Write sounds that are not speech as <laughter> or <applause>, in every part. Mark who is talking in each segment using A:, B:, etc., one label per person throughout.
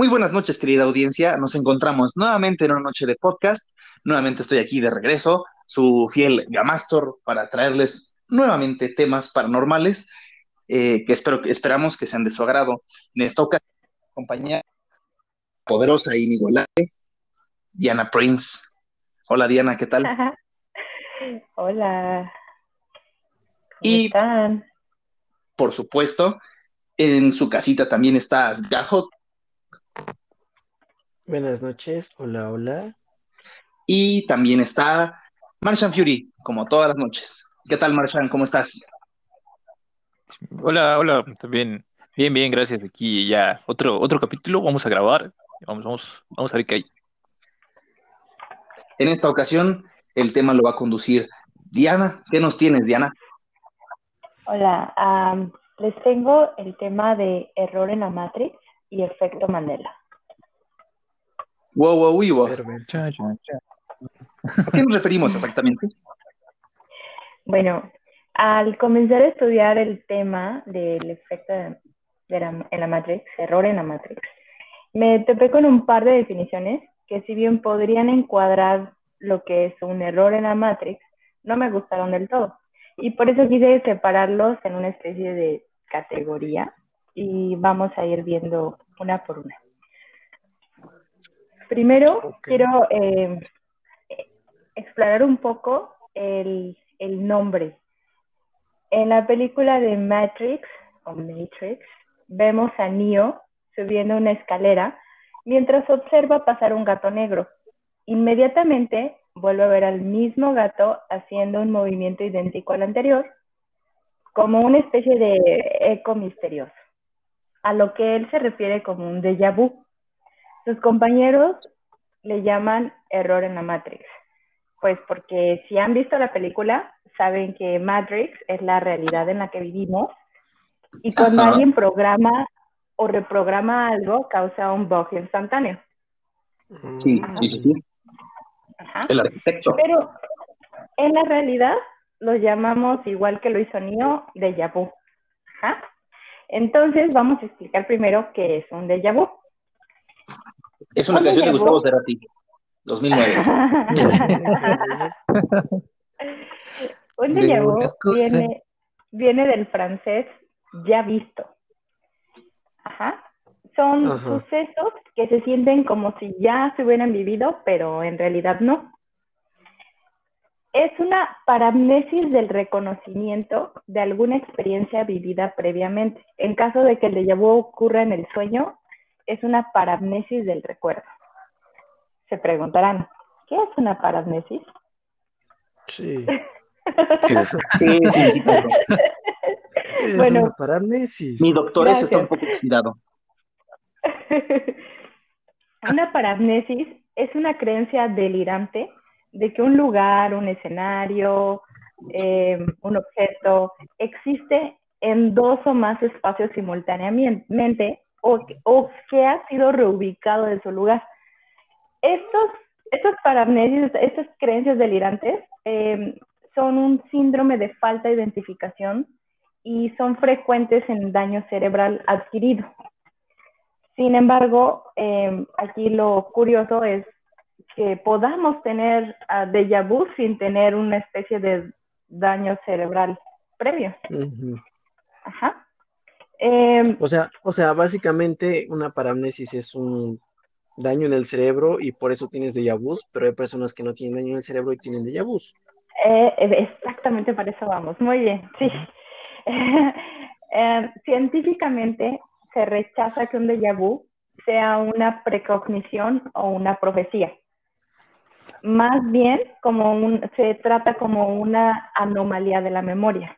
A: Muy buenas noches, querida audiencia. Nos encontramos nuevamente en una noche de podcast. Nuevamente estoy aquí de regreso, su fiel Gamastor, para traerles nuevamente temas paranormales eh, que espero, esperamos que sean de su agrado. En esta ocasión, compañía poderosa e inigualable, Diana Prince. Hola, Diana, ¿qué tal? <laughs>
B: Hola.
A: y, por supuesto, en su casita también está Gajot.
C: Buenas noches, hola, hola.
A: Y también está Marshan Fury, como todas las noches. ¿Qué tal, Marshan? ¿Cómo estás?
D: Hola, hola, también. Bien, bien, gracias. Aquí ya otro, otro capítulo, vamos a grabar. Vamos, vamos, vamos a ver qué hay.
A: En esta ocasión, el tema lo va a conducir Diana. ¿Qué nos tienes, Diana?
B: Hola, les tengo el tema de error en la Matrix y efecto Mandela.
A: Wow, wow, wow. ¿A qué nos referimos exactamente?
B: Bueno, al comenzar a estudiar el tema del efecto de la, en la Matrix, error en la Matrix, me topé con un par de definiciones que si bien podrían encuadrar lo que es un error en la Matrix, no me gustaron del todo. Y por eso quise separarlos en una especie de categoría y vamos a ir viendo una por una. Primero, quiero eh, explorar un poco el, el, nombre. En la película de Matrix, o Matrix, vemos a Neo subiendo una escalera mientras observa pasar un gato negro. Inmediatamente vuelve a ver al mismo gato haciendo un movimiento idéntico al anterior como una especie de eco misterioso, a lo que él se refiere como un déjà vu. Sus compañeros le llaman error en la Matrix, pues porque si han visto la película, saben que Matrix es la realidad en la que vivimos y cuando alguien programa o reprograma algo, causa un bug instantáneo.
A: Sí, sí, sí. El arquitecto.
B: Pero en la realidad lo llamamos igual que lo hizo Neo, déjà vu. Entonces vamos a explicar primero qué es un déjà vu.
A: Es una canción de Gustavo Cerati, 2009.
B: un déjà vu viene, viene del francés ya visto. Ajá. Son sucesos que se sienten como si ya se hubieran vivido, pero en realidad no es una paramnesis del reconocimiento de alguna experiencia vivida previamente. En caso de que el déjà vu ocurra en el sueño, es una paramnesis del recuerdo. Se preguntarán, ¿qué es una paramnesis?
C: Sí.
A: sí, sí, sí
B: bueno,
C: una paramnesis.
A: Mi doctor está un poco oxidado. <laughs>
B: una paramnesis es una creencia delirante de que un lugar, un escenario, eh, un objeto existe en dos o más espacios simultáneamente o, o que ha sido reubicado de su lugar. Estos, estos paramnesios, estas creencias delirantes eh, son un síndrome de falta de identificación y son frecuentes en daño cerebral adquirido. Sin embargo, eh, aquí lo curioso es que podamos tener uh, déjà vu sin tener una especie de daño cerebral previo. Ajá.
C: Em, o, sea, o sea, básicamente una paramnesis es un daño en el cerebro y por eso tienes déjà vu, pero hay personas que no tienen daño en el cerebro y tienen déjà vu.
B: Eh, exactamente para eso vamos. Muy bien, sí. <laughs> eh, científicamente se rechaza que un déjà vu sea una precognición o una profecía más bien como un, se trata como una anomalía de la memoria.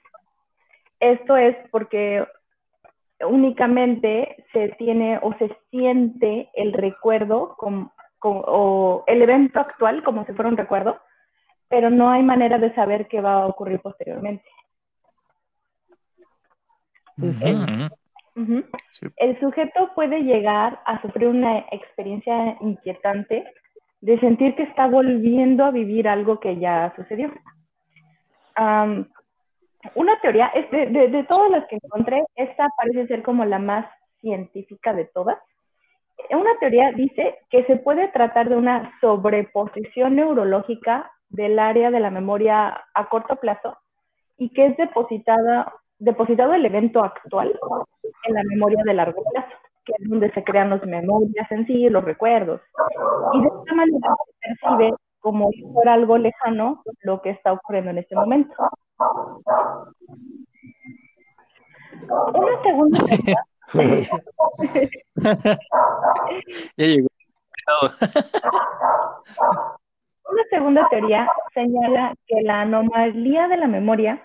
B: Esto es porque únicamente se tiene o se siente el recuerdo o el evento actual como si fuera un recuerdo, pero no hay manera de saber qué va a ocurrir posteriormente. El sujeto puede llegar a sufrir una experiencia inquietante de sentir que está volviendo a vivir algo que ya sucedió. Una teoría, es de, todas las que encontré, esta parece ser como la más científica de todas. una teoría dice que se puede tratar de una sobreposición neurológica del área de la memoria a corto plazo y que es depositada, depositado el evento actual en la memoria de largo plazo, que es donde se crean las memorias en sí, los recuerdos. Y de esta manera se percibe como si fuera algo lejano lo que está ocurriendo en este momento. Una segunda <laughs>
D: ya llegó. <laughs>
B: Una segunda teoría señala que la anomalía de la memoria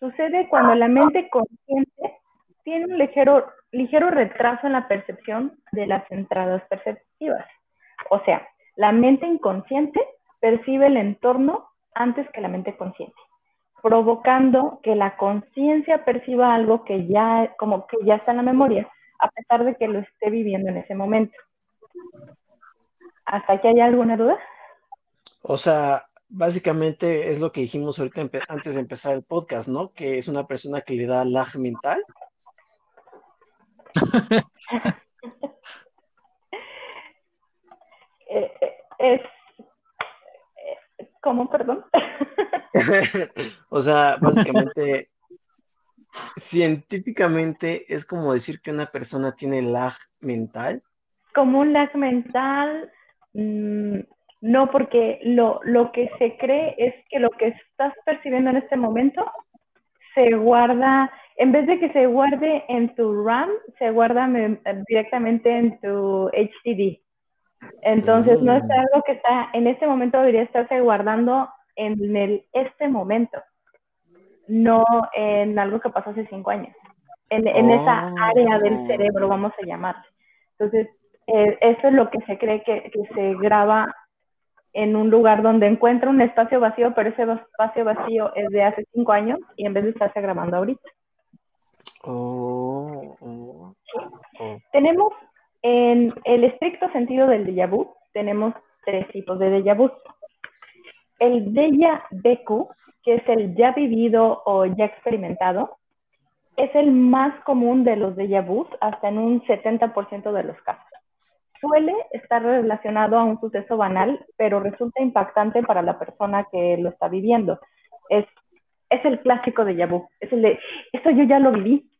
B: sucede cuando la mente consciente tiene un ligero, ligero retraso en la percepción de las entradas perceptivas. O sea, la mente inconsciente percibe el entorno antes que la mente consciente, provocando que la conciencia perciba algo que ya, como que ya está en la memoria, a pesar de que lo esté viviendo en ese momento. ¿Hasta aquí hay alguna duda?
C: O sea, básicamente es lo que dijimos ahorita antes de empezar el podcast, ¿no? Que es una persona que le da lag mental. <laughs>
B: Eh, eh, es ¿Cómo, perdón? <laughs>
C: o sea, básicamente, científicamente es como decir que una persona tiene lag mental.
B: Como un lag mental, mm, no, porque lo, lo que se cree es que lo que estás percibiendo en este momento se guarda, en vez de que se guarde en tu RAM, se guarda directamente en tu HDD. Entonces, no es mm. algo que está, en este momento debería estarse guardando en el, este momento, no en algo que pasó hace cinco años, en, esa área del oh. cerebro, vamos a llamarle. Entonces, eh, eso es lo que se cree que, se graba en un lugar donde encuentra un espacio vacío, pero ese espacio vacío es de hace cinco años y en vez de estarse grabando ahorita.
C: Oh, oh,
B: Tenemos en el estricto sentido del déjà vu, tenemos tres tipos de déjà vu. El déjà vu, que es el ya vivido o ya experimentado, es el más común de los déjà vu, hasta en un 70% de los casos. Suele estar relacionado a un suceso banal, pero resulta impactante para la persona que lo está viviendo. Es, es el clásico déjà vu. Es el de, esto yo ya lo viví,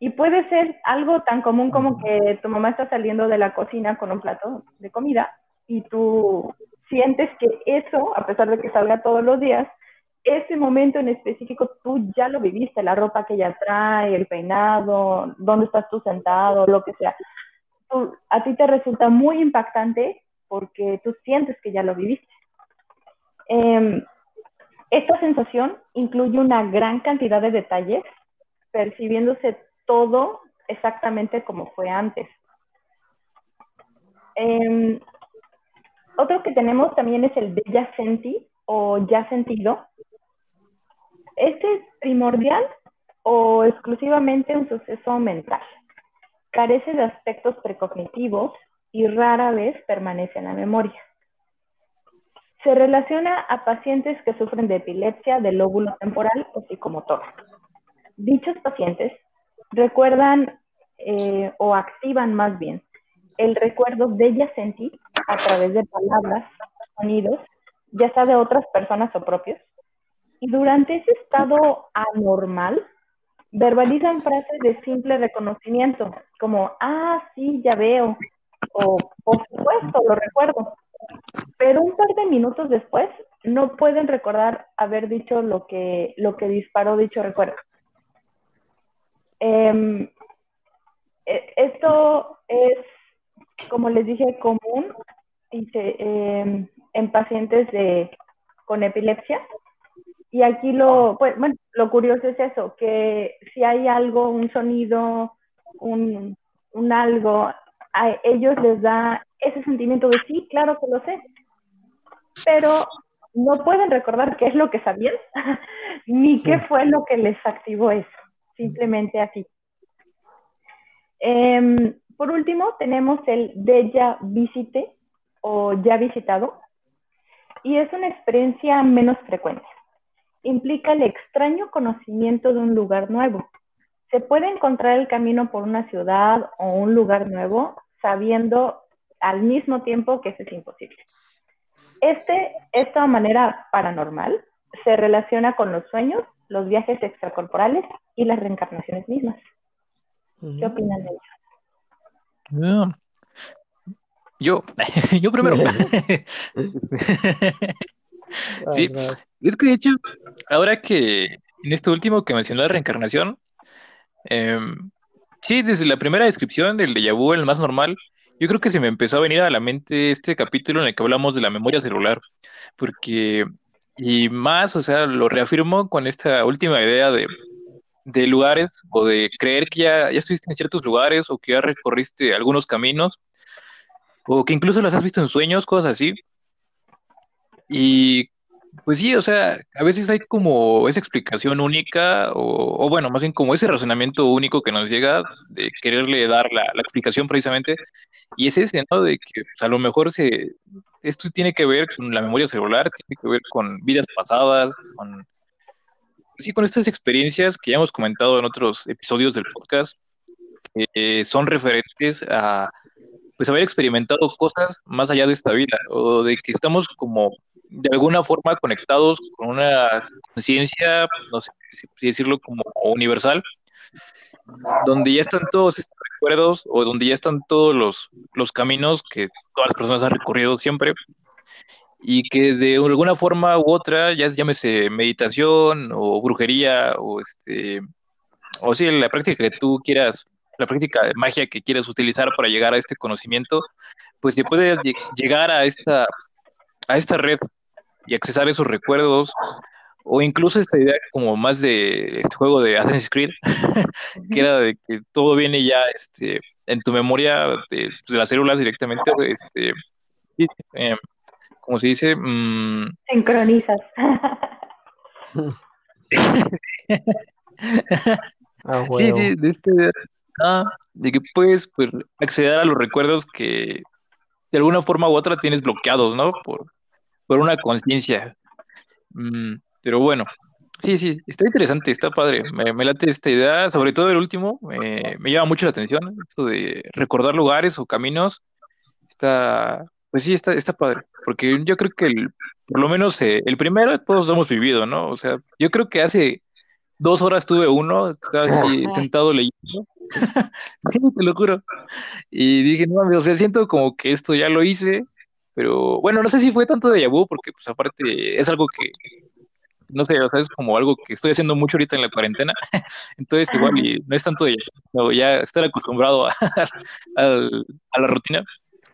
B: y puede ser algo tan común como que tu mamá está saliendo de la cocina con un plato de comida y tú sientes que eso, a pesar de que salga todos los días, ese momento en específico tú ya lo viviste, la ropa que ella trae, el peinado, dónde estás tú sentado, lo que sea. a ti te resulta muy impactante porque tú sientes que ya lo viviste. Em, esta sensación incluye una gran cantidad de detalles, percibiéndose todo exactamente como fue antes. Em, otro que tenemos también es el ya senti o ya sentido. Este es primordial o exclusivamente un suceso mental. Carece de aspectos precognitivos y rara vez permanece en la memoria. Se relaciona a pacientes que sufren de epilepsia del lóbulo temporal o psicomotor. Dichos pacientes recuerdan eh, o activan más bien el recuerdo de ella sentir a través de palabras, sonidos, ya sea de otras personas o propios. Y durante ese estado anormal, verbalizan frases de simple reconocimiento, como, ah, sí, ya veo, o por supuesto, lo recuerdo. Pero un par de minutos después, no pueden recordar haber dicho lo que, lo que disparó dicho recuerdo. Em, e, esto es, como les dije, común em, en pacientes de, con epilepsia. Y aquí lo, pues, bueno, lo curioso es eso, que si hay algo, un sonido, un, un algo, a ellos les da ese sentimiento de sí, claro que lo sé, pero no pueden recordar qué es lo que sabían, <laughs> ni qué fue lo que les activó eso simplemente así. Em, por último, tenemos el déjà visite o ya visitado, y es una experiencia menos frecuente. Implica el extraño conocimiento de un lugar nuevo. Se puede encontrar el camino por una ciudad o un lugar nuevo sabiendo al mismo tiempo que eso es imposible. Este, esta manera paranormal se relaciona con los sueños, los viajes extracorporales y las reencarnaciones mismas. ¿Qué opinan de
D: eso? Yo, <laughs> yo primero. <laughs> <laughs> sí, es que de hecho, ahora que en esto último que mencionó la reencarnación, em, sí, desde la primera descripción del déjà vu, el más normal, yo creo que se me empezó a venir a la mente este capítulo en el que hablamos de la memoria celular, porque, y más, o sea, lo reafirmo con esta última idea de, de lugares o de creer que ya, ya estuviste en ciertos lugares o que ya recorriste algunos caminos o que incluso las has visto en sueños, cosas así. Y pues sí, o sea, a veces hay como esa explicación única, o, bueno, más bien como ese razonamiento único que nos llega de quererle dar la, explicación precisamente, y es ese, ¿no? De que pues, a lo mejor se, esto tiene que ver con la memoria celular, tiene que ver con vidas pasadas, con, sí, con estas experiencias que ya hemos comentado en otros episodios del podcast, que son referentes a pues haber experimentado cosas más allá de esta vida, o de que estamos como de alguna forma conectados con una conciencia, no sé si decirlo como universal, donde ya están todos estos recuerdos o donde ya están todos los, los caminos que todas las personas han recorrido siempre y que de alguna forma u otra, ya llámese meditación o brujería o este o si la práctica que tú quieras la práctica de magia que quieres utilizar para llegar a este conocimiento, pues se puede llegar a esta, a esta red y accesar esos recuerdos, o incluso esta idea como más de este juego de Assassin's Creed, <laughs> que era de que todo viene ya este, en tu memoria de, las células directamente, este, eh, como se dice,
B: mm, sincronizas. <laughs> <laughs>
D: Ah, sí, sí, de, este, ah, de que puedes pues, acceder a los recuerdos que de alguna forma u otra tienes bloqueados, ¿no? Por, por una conciencia. Mm, pero bueno, sí, sí, está interesante, está padre. Me, me, late esta idea, sobre todo el último, me llama mucho la atención, esto de recordar lugares o caminos. Está, pues sí, está, está padre, porque yo creo que el, por lo menos eh, el primero todos hemos vivido, ¿no? O sea, yo creo que hace dos horas tuve uno, estaba así sentado leyendo. <laughs> sí, te lo juro. Y dije, no, o sea, siento como que esto ya lo hice, pero bueno, no sé si fue tanto de vu, porque pues aparte es algo que, no sé, o sea, es como algo que estoy haciendo mucho ahorita en la cuarentena, <laughs> entonces igual y no es tanto de no, ya estar acostumbrado a, <laughs> a la rutina,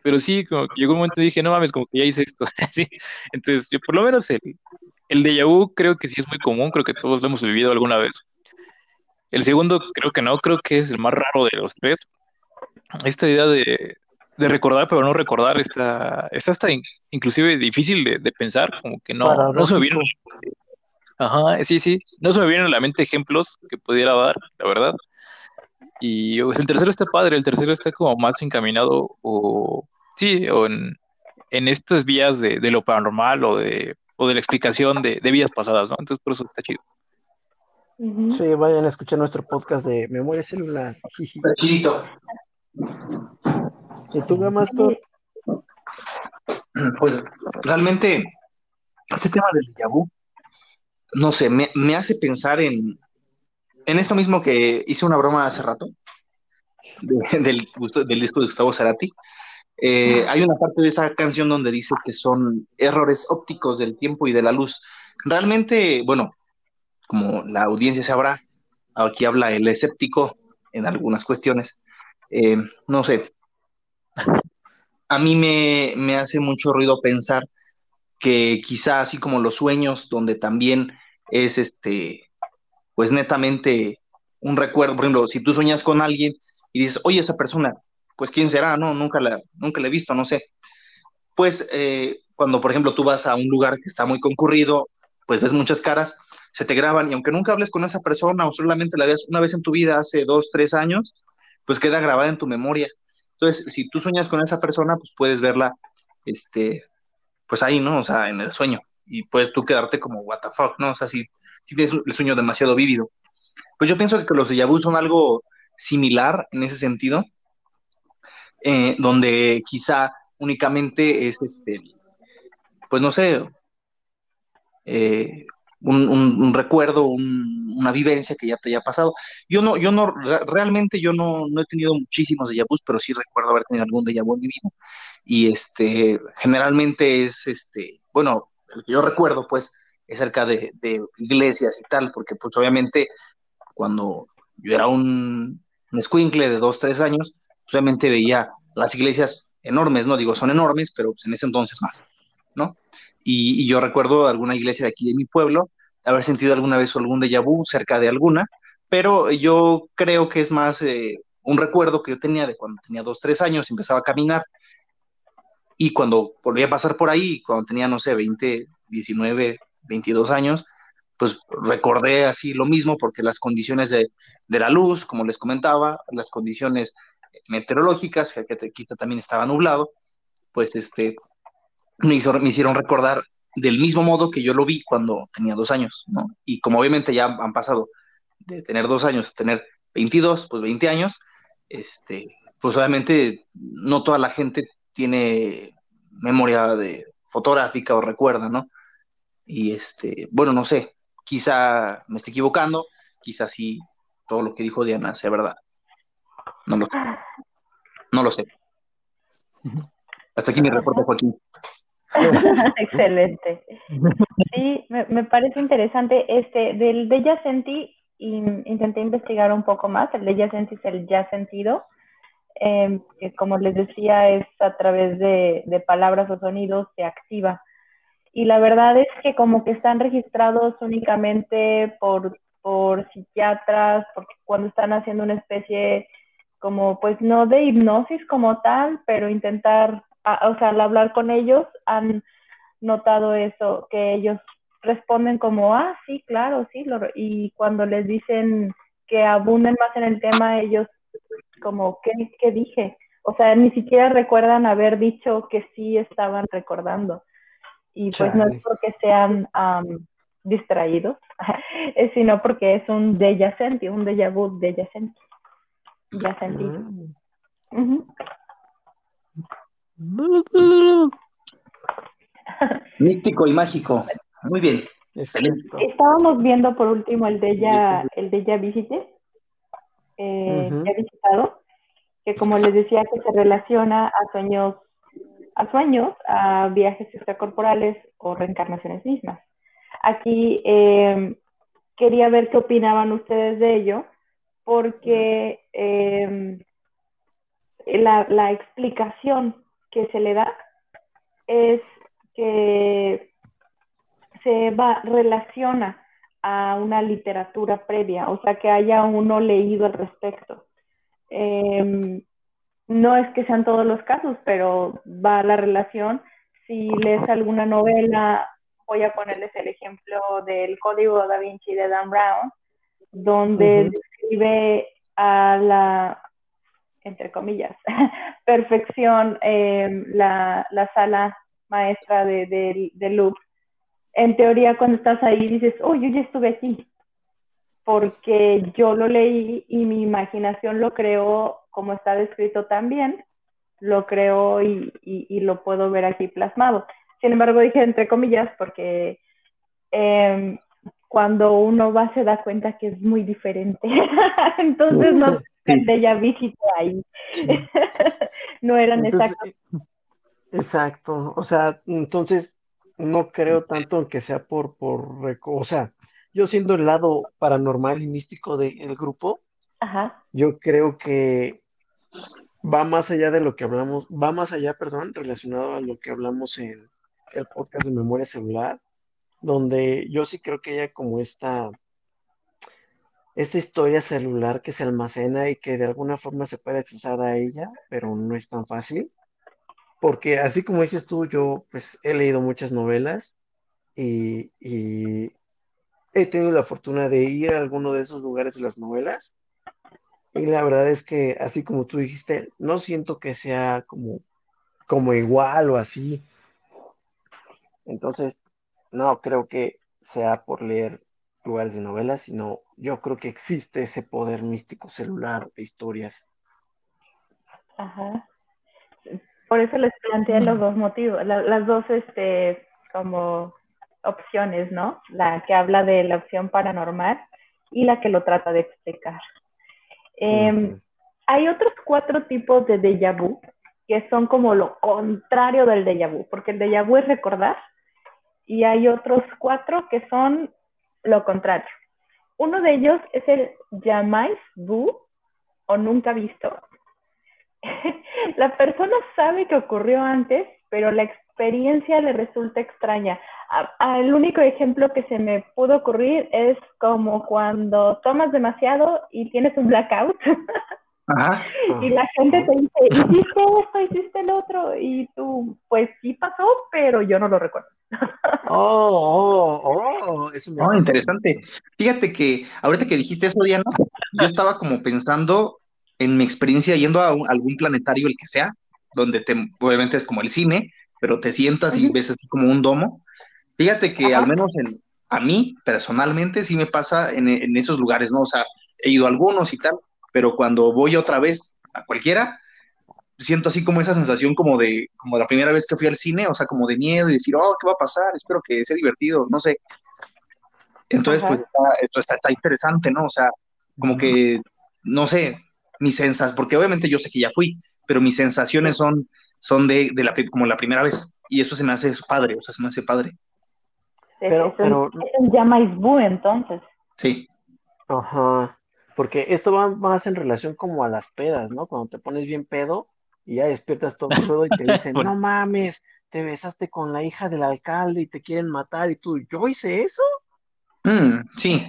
D: pero sí, como que llegó un momento y dije, no mames, como que ya hice esto. <laughs> ¿sí? Entonces, yo por lo menos el, el déjà vu creo que sí es muy común, creo que todos lo hemos vivido alguna vez. El segundo creo que no, creo que es el más raro de los tres. Esta idea de, de recordar pero no recordar está, está hasta inclusive difícil de, de, pensar, como que no, no se me vieron. Ajá, sí, sí, no se me vienen a la mente ejemplos que pudiera dar, la verdad. Y pues, el tercero está padre, el tercero está como más encaminado o sí, o en, estas vías de, lo paranormal o de, o de la explicación de, de vías pasadas, ¿no? Entonces por eso está chido.
C: Sí, vayan a escuchar nuestro podcast de memoria celular.
A: Tranquilito.
C: ¿Y tú, Gamastor? <clears throat>
A: Pues realmente ese tema del déjà no sé, me, me hace pensar en, en esto mismo que hice una broma hace rato, del, disco de Gustavo Cerati, eh, hay una parte de esa canción donde dice que son errores ópticos del tiempo y de la luz. Realmente, bueno, como la audiencia sabrá, aquí habla el escéptico en algunas cuestiones. Eh, no sé, a mí me, me hace mucho ruido pensar que quizá así como los sueños, donde también es este pues netamente un recuerdo, por ejemplo, si tú sueñas con alguien y dices, oye, esa persona, pues quién será, no, nunca la, nunca la he visto, no sé. Pues eh, cuando, por ejemplo, tú vas a un lugar que está muy concurrido, pues ves muchas caras, se te graban y aunque nunca hables con esa persona o solamente la veas una vez en tu vida hace dos, tres años, pues queda grabada en tu memoria. Entonces, si tú sueñas con esa persona, pues puedes verla, este, pues ahí, ¿no? O sea, en el sueño. Y puedes tú quedarte como, what the fuck, ¿no? O sea, si si tienes el sueño demasiado vívido. Pues yo pienso que los déjà vu son algo similar en ese sentido, eh, donde quizá únicamente es este, pues no sé, eh, un, recuerdo, una vivencia que ya te haya pasado. Yo no, yo no, realmente yo no, no he tenido muchísimos déjà vus, pero sí recuerdo haber tenido algún déjà vu en mi vida. Y este, generalmente es, este, bueno, el que yo recuerdo, pues, es cerca de, iglesias y tal, porque pues obviamente cuando yo era un, un de dos, tres años, pues, obviamente veía las iglesias enormes, no digo son enormes, pero pues, en ese entonces más, ¿no? Y, yo recuerdo alguna iglesia de aquí de mi pueblo, haber sentido alguna vez algún déjà vu cerca de alguna, pero yo creo que es más eh, un recuerdo que yo tenía de cuando tenía dos, tres años, empezaba a caminar y cuando volví a pasar por ahí, cuando tenía, no sé, 20, 19, 22 años, pues recordé así lo mismo porque las condiciones de, de la luz, como les comentaba, las condiciones meteorológicas, que aquí también estaba nublado, pues este, me, me hicieron recordar del mismo modo que yo lo vi cuando tenía dos años, ¿no? Y como obviamente ya han pasado de tener dos años a tener 22, pues 20 años, este, pues obviamente no toda la gente tiene memoria de fotográfica o recuerda, ¿no? Y este, bueno, no sé, quizá me esté equivocando, quizá sí todo lo que dijo Diana sea verdad. No lo sé. No lo sé. Hasta aquí mi reporte, Joaquín. <laughs>
B: Excelente. Sí, me, parece interesante. Este, del de ya sentí, intenté investigar un poco más. El de ya sentí es el ya sentido, em, que como les decía, es a través de, de palabras o sonidos, se activa. Y la verdad es que como que están registrados únicamente por, por psiquiatras, porque cuando están haciendo una especie como, pues no de hipnosis como tal, pero intentar o sea, al hablar con ellos han notado eso, que ellos responden como, ah, sí, claro, sí, y cuando les dicen que abunden más en el tema, ellos como, ¿qué, ¿qué dije? O sea, ni siquiera recuerdan haber dicho que sí estaban recordando. Y pues no es porque sean distraídos, <laughs> sino porque es un déjà senti, un déjà vu déjà senti. Ya sentí. Mm. <laughs>
A: Místico y mágico. Muy bien.
B: Estábamos viendo por último el de ella, el de ella visite, eh, que visitado, que como les decía que se relaciona a sueños, a sueños, a viajes extracorporales o reencarnaciones mismas. Aquí eh, quería ver qué opinaban ustedes de ello, porque eh, la, la explicación que se le da es que se va, relaciona a una literatura previa, o sea, que haya uno leído al respecto. Em, no es que sean todos los casos, pero va la relación. Si lees alguna novela, voy a ponerles el ejemplo del Código da Vinci de Dan Brown, donde describe a la, entre comillas, <laughs> perfección em, la, sala maestra de, de, de Louvre. En teoría, cuando estás ahí dices, oh, yo ya estuve aquí, porque yo lo leí y mi imaginación lo creó como está descrito también, lo creo y, y, lo puedo ver aquí plasmado. Sin embargo, dije entre comillas porque em, cuando uno va se da cuenta que es muy diferente. <laughs> Entonces no <laughs> de ya visité ahí. <laughs> no eran exactos.
C: Exacto. O sea, entonces no creo tanto en que sea por, por, o sea, yo siendo el lado paranormal y místico del grupo, yo creo que va más allá de lo que hablamos, va más allá, perdón, relacionado a lo que hablamos en el podcast de memoria celular, donde yo sí creo que haya como esta esta historia celular que se almacena y que de alguna forma se puede accesar a ella, pero no es tan fácil. Porque así como dices tú, yo pues he leído muchas novelas y, he tenido la fortuna de ir a alguno de esos lugares de las novelas. Y la verdad es que, así como tú dijiste, no siento que sea como, como igual o así. Entonces, no creo que sea por leer lugares de novelas, sino yo creo que existe ese poder místico celular de historias.
B: Ajá. Por eso les planteé los dos motivos, las dos, este, como opciones, ¿no? La que habla de la opción paranormal y la que lo trata de explicar. Em, hay otros cuatro tipos de déjà vu que son como lo contrario del déjà vu, porque el déjà vu es recordar y hay otros cuatro que son lo contrario. Uno de ellos es el jamais vu o nunca visto. <laughs> la persona sabe que ocurrió antes, pero la experiencia le resulta extraña. el único ejemplo que se me pudo ocurrir es como cuando tomas demasiado y tienes un blackout. <laughs> Y la gente te dice, hiciste esto, hiciste el otro, y tú, pues sí pasó, pero yo no lo recuerdo. <laughs>
C: Oh, oh, oh, eso
A: oh, interesante. Fíjate que ahorita que dijiste eso, Diana, yo estaba como pensando en mi experiencia yendo a algún planetario, el que sea, donde te, obviamente es como el cine, pero te sientas y ves así como un domo. Fíjate que al menos en, a mí personalmente sí me pasa en, en, esos lugares, ¿no? O sea, he ido a algunos y tal, pero cuando voy otra vez a cualquiera, siento así como esa sensación como de, como la primera vez que fui al cine, o sea, como de miedo y decir, oh, ¿qué va a pasar? Espero que sea divertido, no sé. Entonces, pues está, está, interesante, ¿no? O sea, como que, no sé, mis sensaciones, porque obviamente yo sé que ya fui, pero mis sensaciones son, son de, de la, como la primera vez, y eso se me hace padre, o sea, se me hace padre.
B: Pero, pero... llama Isbu, entonces.
A: Sí.
C: Ajá. Porque esto va más en relación como a las pedas, ¿no? Cuando te pones bien pedo y ya despiertas todo pedo y te dicen, <laughs> no mames, te besaste con la hija del alcalde y te quieren matar y tú, ¿yo hice eso?
A: Mm, sí.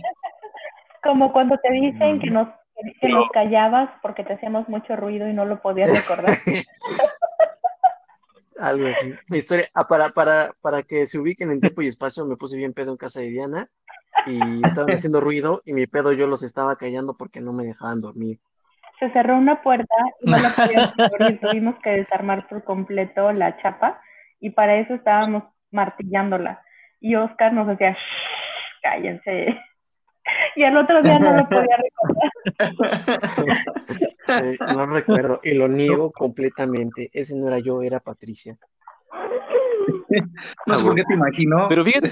A: <laughs>
B: Como cuando te dicen que nos, que nos callabas porque te hacíamos mucho ruido y no lo podías recordar. <laughs>
C: Algo así. Mi historia, ah, para, para, para que se ubiquen en tiempo y espacio, me puse bien pedo en casa de Diana y estaban haciendo ruido y mi pedo yo los estaba callando porque no me dejaban dormir.
B: Se cerró una puerta y no la <laughs> podíamos abrir, tuvimos que desarmar por completo la chapa y para eso estábamos martillándola. Y Oscar nos decía, cállense. Y el otro día no lo podía
C: recordar. no recuerdo y lo niego completamente. Ese no era yo, era Patricia.
A: No sé por qué te imagino.
D: Pero fíjate,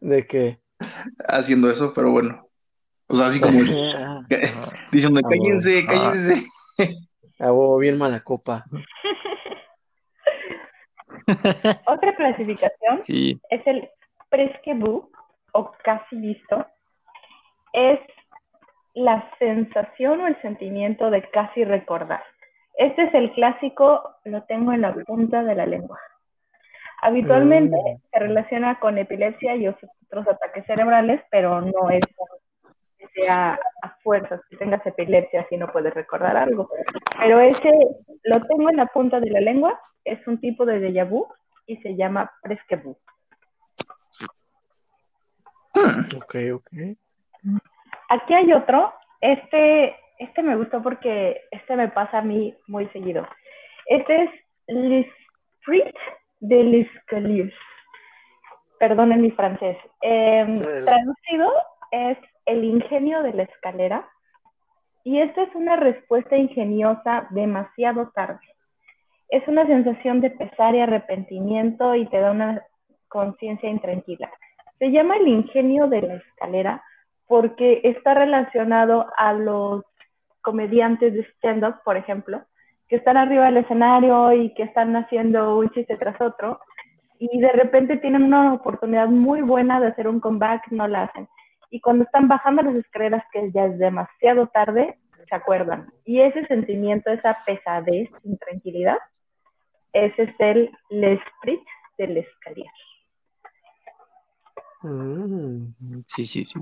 C: ¿De qué?
A: Haciendo eso, pero bueno. O sea, así como <laughs> <laughs> diciendo, cállense, cállense.
C: A bien mala copa.
B: Otra clasificación es el presque-bu, o casi visto. Es la sensación o el sentimiento de casi recordar. Este es el clásico, lo tengo en la punta de la lengua. Habitualmente mm. se relaciona con epilepsia y otros ataques cerebrales, pero no es que sea a fuerzas que tengas epilepsia si no puedes recordar algo. Pero ese lo tengo en la punta de la lengua, es un tipo de déjà vu y se llama presque-vu.
C: Ok, ok.
B: Aquí hay otro. Este, este me gustó porque este me pasa a mí muy seguido. Este es l'esprit de l'escalier. Perdonen mi francés. Em, traducido es el ingenio de la escalera. Y esta es una respuesta ingeniosa demasiado tarde. Es una sensación de pesar y arrepentimiento y te da una conciencia intranquila. Se llama el ingenio de la escalera porque está relacionado a los comediantes de stand-up, por ejemplo, que están arriba del escenario y que están haciendo un chiste tras otro y de repente tienen una oportunidad muy buena de hacer un comeback, no la hacen. Y cuando están bajando las escaleras, que ya es demasiado tarde, se acuerdan. Y ese sentimiento, esa pesadez, intranquilidad, ese es el l'esprit del escalier.
D: Mm, sí, sí, sí.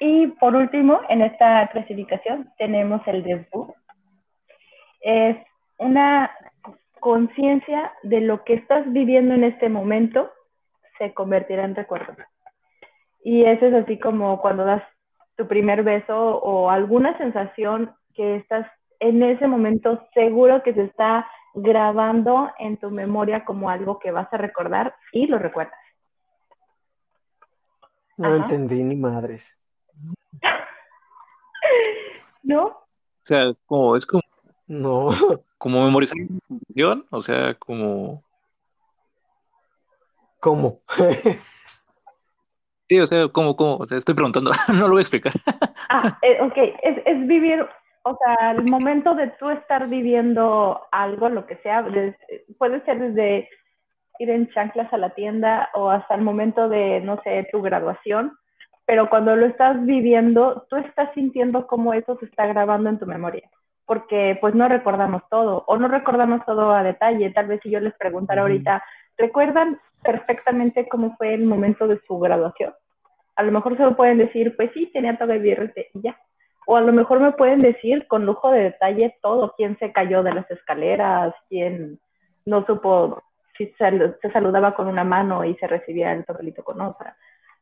B: Y por último, en esta clasificación tenemos el debut, es una conciencia de lo que estás viviendo en este momento se convertirá en recuerdo. Y eso es así como cuando das tu primer beso o alguna sensación que estás en ese momento seguro que se está grabando en tu memoria como algo que vas a recordar y lo recuerdas.
C: No entendí ni madres.
B: ¿No?
D: O sea, como, es como
C: No.
D: ¿Como memorizar información? O sea, como...
C: ¿Cómo? <laughs>
D: sí, o sea, ¿cómo, cómo? O sea, estoy preguntando, <laughs> no lo voy a explicar.
B: ah, eh, ok, es, es vivir o sea, el momento de tú estar viviendo algo, lo que sea, puede ser desde ir en chanclas a la tienda o hasta el momento de, no sé, tu graduación, pero cuando lo estás viviendo, tú estás sintiendo cómo eso se está grabando en tu memoria, porque pues no recordamos todo o no recordamos todo a detalle. Tal vez si yo les preguntara ahorita, ¿recuerdan perfectamente cómo fue el momento de su graduación? A lo mejor se lo pueden decir, pues sí, tenía todo el viernes y ya o a lo mejor me pueden decir con lujo de detalle todo, quién se cayó de las escaleras, quién no supo si se, saludaba con una mano y se recibía el papelito con otra.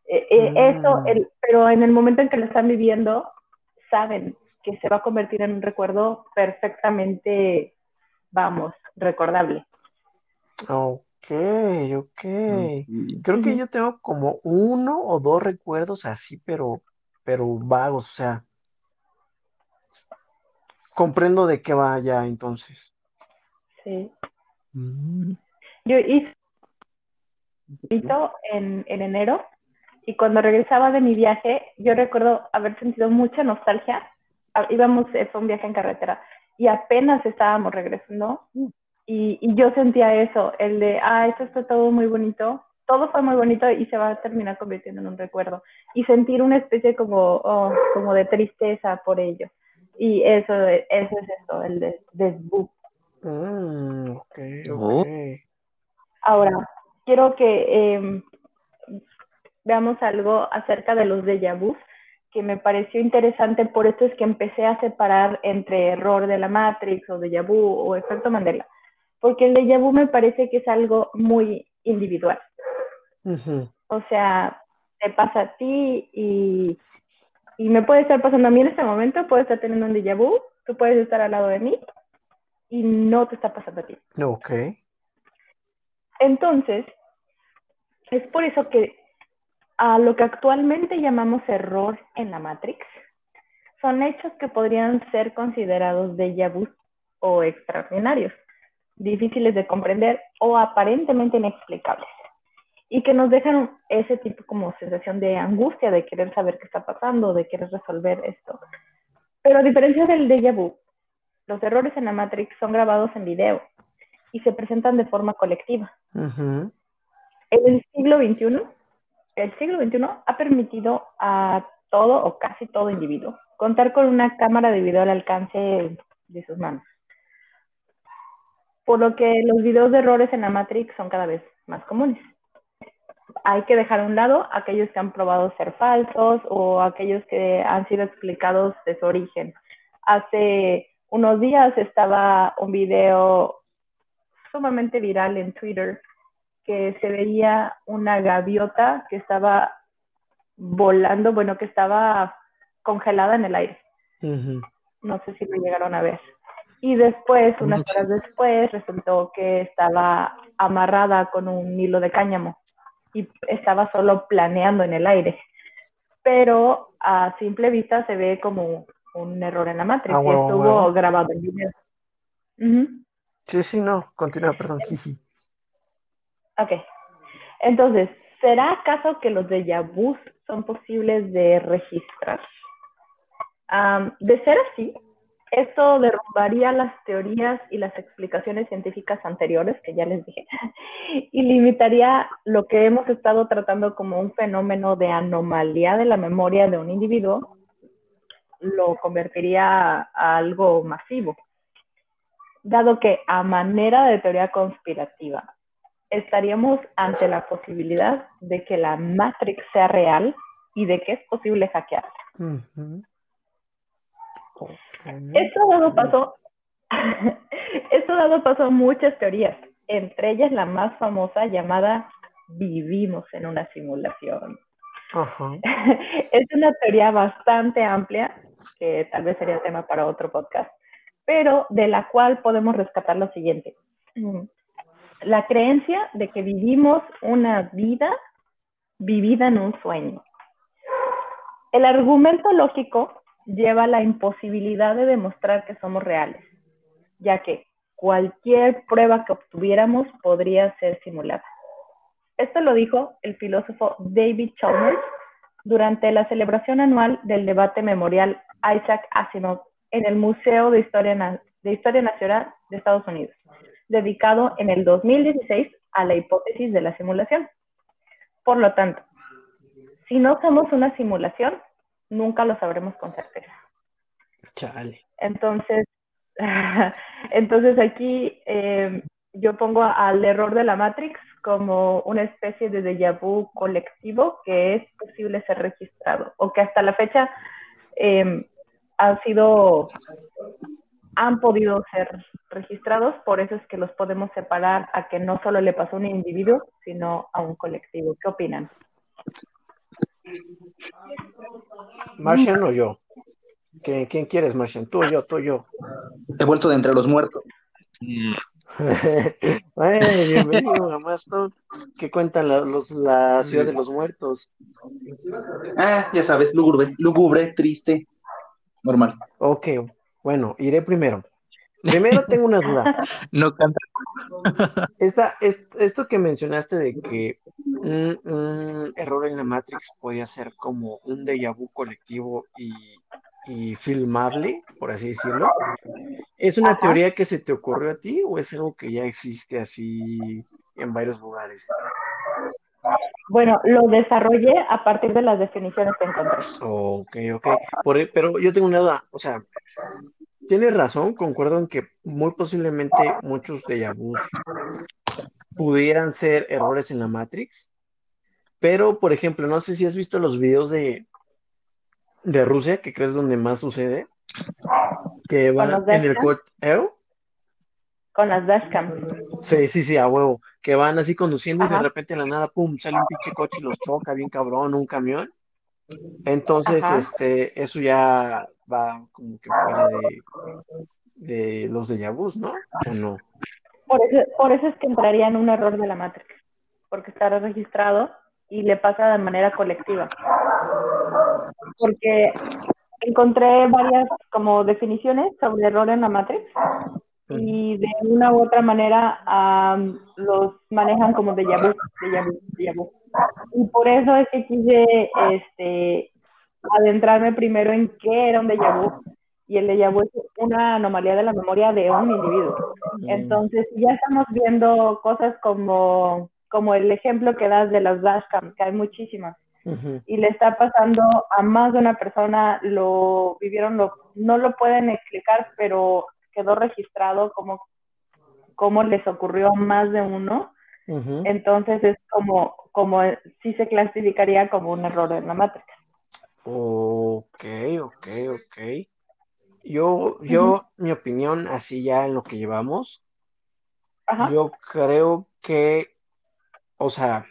B: Eh, eh, eso, mm. el, pero en el momento en que lo están viviendo, saben que se va a convertir en un recuerdo perfectamente, vamos, recordable.
C: Ok, ok. Creo que yo tengo como uno o dos recuerdos así, pero, pero vagos, o sea, comprendo de qué va ya entonces.
B: Sí. Mm. Yo hice en, en enero y cuando regresaba de mi viaje, yo recuerdo haber sentido mucha nostalgia. Ah, íbamos, eh, fue un viaje en carretera y apenas estábamos regresando y, y yo sentía eso, el de, ah, esto está todo muy bonito, todo fue muy bonito y se va a terminar convirtiendo en un recuerdo y sentir una especie como, oh, como de tristeza por ello. Y eso, eso es esto, el de, desbook.
C: Mm,
B: oh. Ahora, quiero que em, veamos algo acerca de los déjà vu, que me pareció interesante, por eso es que empecé a separar entre error de la Matrix o déjà vu o efecto Mandela, porque el déjà vu me parece que es algo muy individual. O sea, te pasa a ti y y me puede estar pasando a mí en este momento, puede estar teniendo un déjà vu, tú puedes estar al lado de mí y no te está pasando a ti.
C: Ok.
B: Entonces, es por eso que a lo que actualmente llamamos error en la Matrix son hechos que podrían ser considerados déjà vu o extraordinarios, difíciles de comprender o aparentemente inexplicables y que nos dejan ese tipo como sensación de angustia, de querer saber qué está pasando, de querer resolver esto. Pero a diferencia del déjà vu, los errores en la Matrix son grabados en video y se presentan de forma colectiva. En el siglo XXI, el siglo XXI ha permitido a todo o casi todo individuo contar con una cámara de video al alcance de sus manos. Por lo que los videos de errores en la Matrix son cada vez más comunes hay que dejar a un lado aquellos que han probado ser falsos o aquellos que han sido explicados de su origen. Hace unos días estaba un video sumamente viral en Twitter que se veía una gaviota que estaba volando, bueno, que estaba congelada en el aire. No sé si lo llegaron a ver. Y después, unas horas después, resultó que estaba amarrada con un hilo de cáñamo y estaba solo planeando en el aire. Pero a simple vista se ve como un error en la matriz ah, que estuvo grabado en video.
C: Sí, sí, no, continúa, perdón.
B: Ok. Entonces, ¿será acaso que los de vu son posibles de registrar? de ser así, esto derrumbaría las teorías y las explicaciones científicas anteriores, que ya les dije, <laughs> y limitaría lo que hemos estado tratando como un fenómeno de anomalía de la memoria de un individuo, lo convertiría a algo masivo. Dado que a manera de teoría conspirativa, estaríamos ante la posibilidad de que la Matrix sea real y de que es posible hackearla. Esto dado paso, <laughs> esto ha dado paso a muchas teorías, entre ellas la más famosa llamada vivimos en una simulación. <laughs> es una teoría bastante amplia, que tal vez sería tema para otro podcast, pero de la cual podemos rescatar lo siguiente. La creencia de que vivimos una vida vivida en un sueño. El argumento lógico lleva la imposibilidad de demostrar que somos reales. ya que cualquier prueba que obtuviéramos podría ser simulada. Esto lo dijo el filósofo David Chalmers durante la celebración anual del debate memorial Isaac Asimov en el Museo de Historia, de Historia Nacional de Estados Unidos, dedicado en el 2016 a la hipótesis de la simulación. Por lo tanto, si no somos una simulación, nunca lo sabremos con certeza.
C: Chale.
B: Entonces, <laughs> entonces aquí eh, yo pongo al error de la Matrix como una especie de déjà vu colectivo que es posible ser registrado o que hasta la fecha eh, han sido, han podido ser registrados, por eso es que los podemos separar a que no solo le pasó a un individuo, sino a un colectivo. ¿Qué opinan?
C: Martian o yo. ¿Quién, quieres, Martian? ¿Tú o yo? ¿Tú o yo?
A: He vuelto de entre los muertos. <laughs>
C: bienvenido, jamás ¿Qué cuentan los, la ciudad de los muertos?
A: Ah, ya sabes, lúgubre, lúgubre, triste, normal.
C: Ok, bueno, iré primero. Primero <laughs> tengo una duda.
D: No canta.
C: Esta, esto que mencionaste de que un, error en la Matrix podía ser como un déjà vu colectivo y, filmable, por así decirlo. ¿Es una teoría que se te ocurrió a ti o es algo que ya existe así en varios lugares?
B: Bueno, lo desarrollé a partir de las definiciones que encontré.
C: Ok, ok. E, pero yo tengo una duda, o sea, tienes razón, concuerdo en que muy posiblemente muchos de vus pudieran ser errores en la Matrix, pero por ejemplo, no sé si has visto los videos de, de Rusia, que crees donde más sucede, que van en el coche. ¿Eh?
B: Con las dashcams.
C: Sí, sí, sí, a huevo. Que van así conduciendo y de repente en la nada, pum, sale un pinche coche y los choca bien cabrón, un camión. Entonces, este, eso ya va como que fuera de, de los de Yabus, ¿no? ¿O no?
B: Por eso, por eso es que entraría en un error de la Matrix, porque estará registrado y le pasa de manera colectiva. Porque encontré varias como definiciones sobre error en la Matrix y de una u otra manera los manejan como de vu, de Y por eso es que quise este, adentrarme primero en qué era un déjà vu. Y el déjà vu es una anomalía de la memoria de un individuo. Mm. Entonces, ya estamos viendo cosas como, como el ejemplo que das de las dashcams, que hay muchísimas. Y le está pasando a más de una persona, lo vivieron, lo, no lo pueden explicar, pero quedó registrado como, como les ocurrió a más de uno. Entonces es como, como si se clasificaría como un error en la matriz.
C: Ok, ok, ok. Yo, yo, mi opinión, así ya en lo que llevamos, yo creo que, o sea,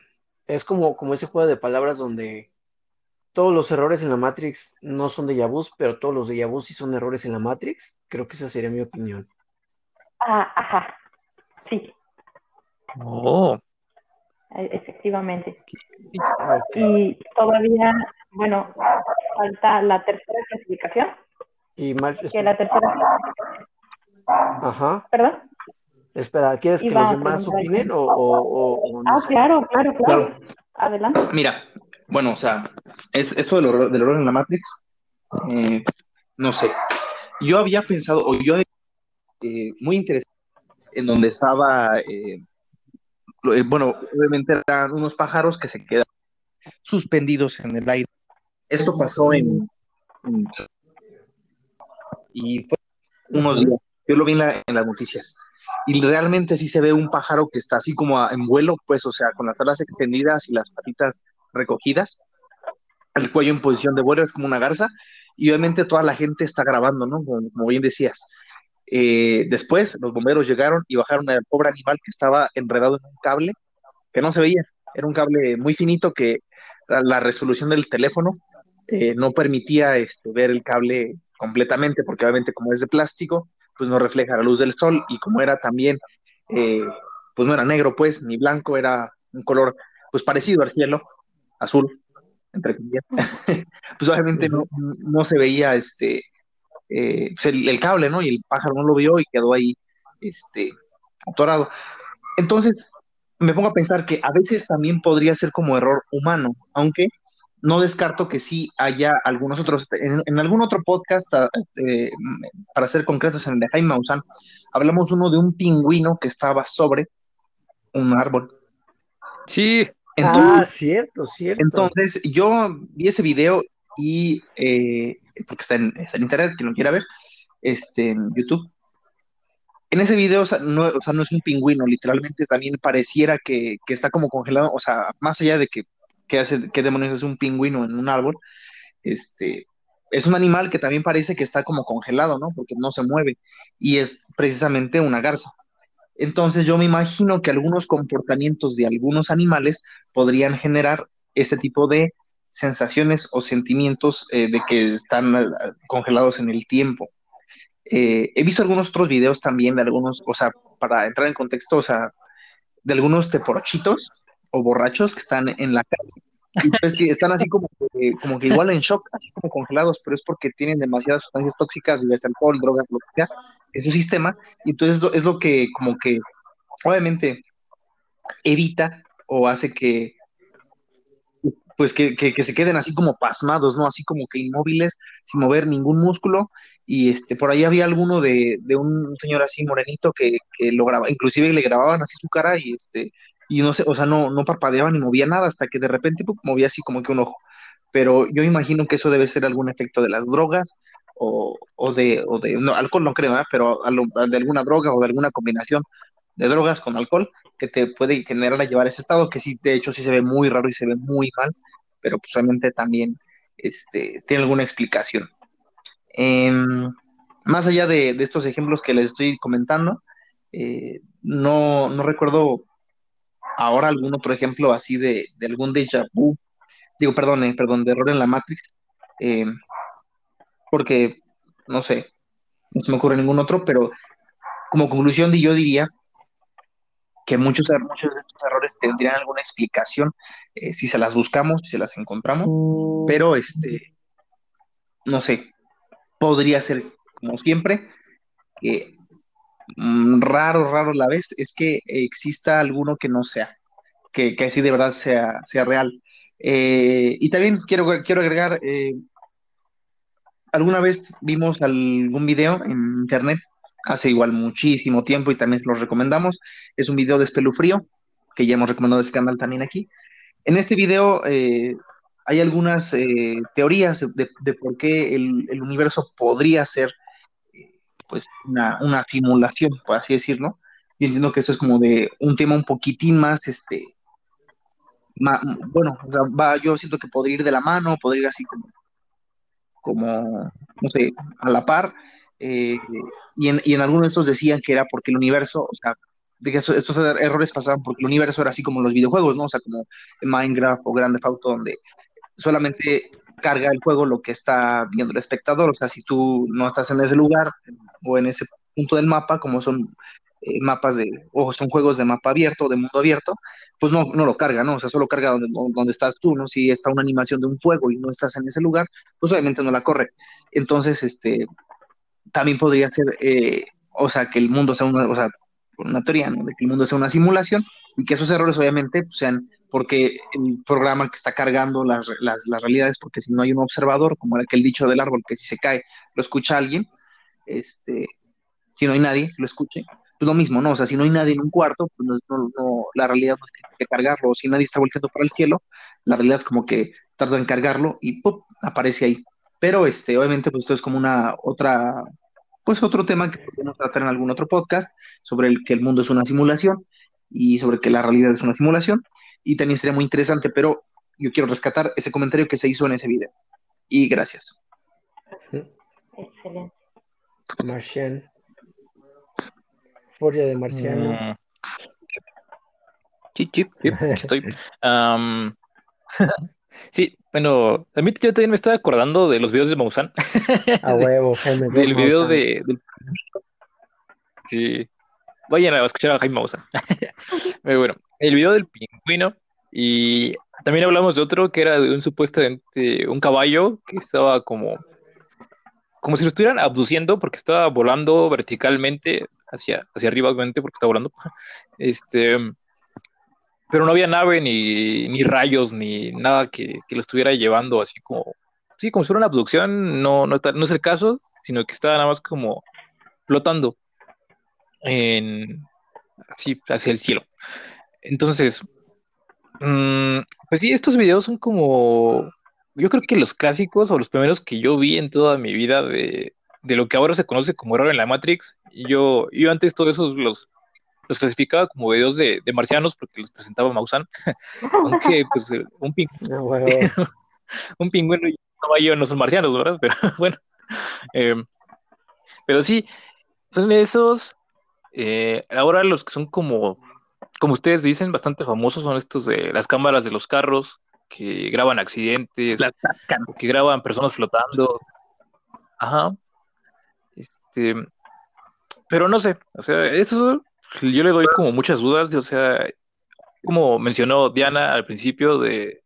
C: es como, como ese juego de palabras donde todos los errores en la Matrix no son de Yabus, pero todos los de Yabus sí son errores en la Matrix. Creo que esa sería mi opinión.
B: Ah, ajá. Sí.
D: Oh.
B: E, efectivamente. Y todavía, bueno, falta la tercera clasificación.
C: Y
B: que la tercera
C: Ajá.
B: ¿Perdón?
C: Espera, ¿quieres que los demás opinen o, o,
B: Ah, claro, claro, claro, Adelante.
A: Mira, bueno, o sea, es, esto del horror, del en la Matrix, eh, no sé. Yo había pensado, o yo eh, muy interesante, en donde estaba eh, eh, bueno, obviamente eran unos pájaros que se quedan suspendidos en el aire. Esto pasó en, y fue unos días. Yo lo vi en, las noticias. Y realmente sí se ve un pájaro que está así como en vuelo, pues, o sea, con las alas extendidas y las patitas recogidas, el cuello en posición de vuelo, es como una garza, y obviamente toda la gente está grabando, ¿no? como bien decías. Eh, después los bomberos llegaron y bajaron al pobre animal que estaba enredado en un cable que no se veía. Era un cable muy finito que la, resolución del teléfono eh, no permitía este, ver el cable completamente porque obviamente como es de plástico, pues no refleja la luz del sol y como era también, eh, pues no era negro pues, ni blanco, era un color pues parecido al cielo, azul, entre comillas, <laughs> pues obviamente no, no se veía este eh, pues, el, cable, ¿no? Y el pájaro no lo vio y quedó ahí, este, atorado. Entonces, me pongo a pensar que a veces también podría ser como error humano, aunque no descarto que sí haya algunos otros, en, algún otro podcast, ah, eh, para ser concretos, en el de Jaime Maussan, hablamos uno de un pingüino que estaba sobre un árbol.
D: Sí.
C: Ah, cierto, cierto.
A: Entonces, yo vi ese video y, eh, porque está en, está en internet, quien lo quiera ver, este, en YouTube, en ese video, o sea, no, es un pingüino, literalmente también pareciera que, está como congelado, o sea, más allá de que, hace, qué demonios es un pingüino en un árbol, este, es un animal que también parece que está como congelado, ¿no? Porque no se mueve, y es precisamente una garza. Entonces yo me imagino que algunos comportamientos de algunos animales podrían generar este tipo de sensaciones o sentimientos eh, de que están eh, congelados en el tiempo. Eh, he visto algunos otros videos también de algunos, o sea, para entrar en contexto, o sea, de algunos teporochitos o borrachos que están en la calle. Y pues que están así como que, como que igual en shock, así como congelados, pero es porque tienen demasiadas sustancias tóxicas, diversos alcohol, drogas, lo que sea, en su sistema. Y entonces es lo que como que obviamente evita o hace que pues que, se queden así como pasmados, ¿no? Así como que inmóviles, sin mover ningún músculo. Y este, por ahí había alguno de, un señor así morenito que, que lo grababa, inclusive le grababan así su cara y este, y no sé, o sea, no, no parpadeaba ni movía nada hasta que de repente movía así como que un ojo. Pero yo imagino que eso debe ser algún efecto de las drogas o, o de, o de no, alcohol no creo, ¿eh? pero de alguna droga o de alguna combinación de drogas con alcohol que te puede generar a llevar ese estado, que sí, de hecho sí se ve muy raro y se ve muy mal, pero pues obviamente también este, tiene alguna explicación. Em, más allá de, estos ejemplos que les estoy comentando, eh, no, no, recuerdo ahora algún otro ejemplo así de, algún déjà vu, digo, perdón, eh, perdón, de error en la Matrix, em, porque, no sé, no se me ocurre ningún otro, pero como conclusión yo diría que muchos, muchos de estos errores tendrían alguna explicación eh, si se las buscamos, si se las encontramos, mm. pero este, no sé, podría ser como siempre, que raro, raro la vez es que exista alguno que no sea, que, que así de verdad sea, sea real. Eh, y también quiero, quiero agregar, eh, alguna vez vimos algún video en internet hace igual muchísimo tiempo y también los recomendamos. Es un video de Espelufrío, que ya hemos recomendado ese canal también aquí. En este video eh, hay algunas teorías de, por qué el, universo podría ser pues una, simulación, por así decirlo. Yo entiendo que esto es como de un tema un poquitín más, este, bueno, va, yo siento que podría ir de la mano, podría ir así como, como, no sé, a la par, eh, y, en, y en algunos de estos decían que era porque el universo, o sea, de que estos, errores pasaban porque el universo era así como los videojuegos, ¿no? O sea, como Minecraft o Grande Auto, donde solamente carga el juego lo que está viendo el espectador, o sea, si tú no estás en ese lugar o en ese punto del mapa, como son eh, mapas de, o son juegos de mapa abierto, de mundo abierto, pues no, no lo carga, ¿no? O sea, solo carga donde, donde estás tú, ¿no? Si está una animación de un fuego y no estás en ese lugar, pues obviamente no la corre. Entonces, este, también podría ser, eh, o sea, que el mundo sea una, o sea, una teoría, ¿no? De que el mundo sea una simulación y que esos errores obviamente pues, sean porque el programa que está cargando las, las, las, realidades, porque si no hay un observador, como era aquel dicho del árbol, que si se cae lo escucha alguien, este, si no hay nadie, lo escuche, pues lo mismo, ¿no? O sea, si no hay nadie en un cuarto, pues no, no, la realidad no tiene que cargarlo, o si nadie está volteando para el cielo, la realidad como que tarda en cargarlo y ¡pum! aparece ahí. Pero este, obviamente, pues esto es como una otra pues otro tema que podemos tratar en algún otro podcast sobre el que el mundo es una simulación y sobre que la realidad es una simulación y también sería muy interesante, pero yo quiero rescatar ese comentario que se hizo en ese video. Y gracias.
C: Excelente. Marcian. Foria de Marciano. Mm.
D: Sí, sí, estoy. <laughs> Sí, bueno, a mí yo también me estaba acordando de los videos de Maussan.
C: A huevo, Jaime. <laughs>
D: del video de, Sí. Vayan a escuchar a Jaime Maussan. <laughs> bueno, el video del pingüino. Y también hablamos de otro que era de un supuestamente un caballo que estaba como como si lo estuvieran abduciendo porque estaba volando verticalmente hacia, hacia arriba, obviamente, porque estaba volando. <laughs> Este, pero no había nave ni, ni rayos ni nada que, que, lo estuviera llevando así como, sí, como si fuera una abducción, no, no, no es el caso, sino que estaba nada más como flotando en, así, hacia el cielo. Entonces, mmm, pues sí, estos videos son como, yo creo que los clásicos o los primeros que yo vi en toda mi vida de, de lo que ahora se conoce como error en la Matrix. Yo, yo antes todos esos los, los clasificaba como videos de, de marcianos porque los presentaba Maussan, <laughs> aunque pues un pingüino, <laughs> <laughs> un pingüino y un caballo no son marcianos, ¿verdad? Pero bueno, em, pero sí, son esos, eh, ahora los que son como, como ustedes dicen, bastante famosos son estos de las cámaras de los carros que graban accidentes, que graban personas flotando. Ajá. Este, pero no sé, o sea, eso yo le doy como muchas dudas, o sea, como mencionó Diana al principio de,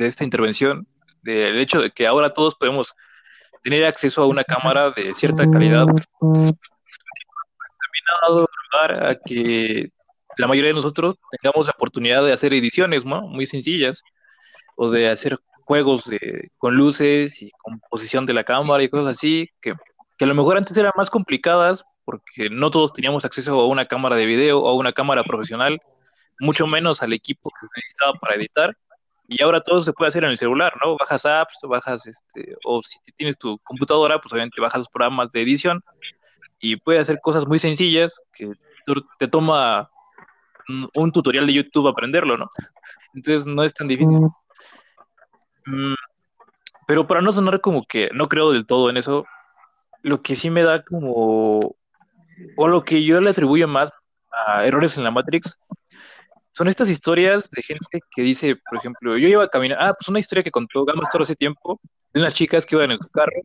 D: esta intervención, del hecho de que ahora todos podemos tener acceso a una cámara de cierta calidad, también ha dado lugar a que la mayoría de nosotros tengamos la oportunidad de hacer ediciones ¿no? muy sencillas o de hacer juegos de, con luces y composición de la cámara y cosas así, que, que a lo mejor antes eran más complicadas porque no todos teníamos acceso a una cámara de video o a una cámara profesional, mucho menos al equipo que se necesitaba para editar. Y ahora todo se puede hacer en el celular, ¿no? Bajas apps, bajas, este, o si tienes tu computadora, pues obviamente bajas los programas de edición y puedes hacer cosas muy sencillas que te toma un tutorial de YouTube aprenderlo, ¿no? Entonces no es tan difícil. Mm, pero para no sonar como que no creo del todo en eso, lo que sí me da como o lo que yo le atribuyo más a errores en la Matrix, son estas historias de gente que dice, por ejemplo, yo iba a caminar, ah, pues una historia que contó Gamastor hace tiempo, de unas chicas que iban en su carro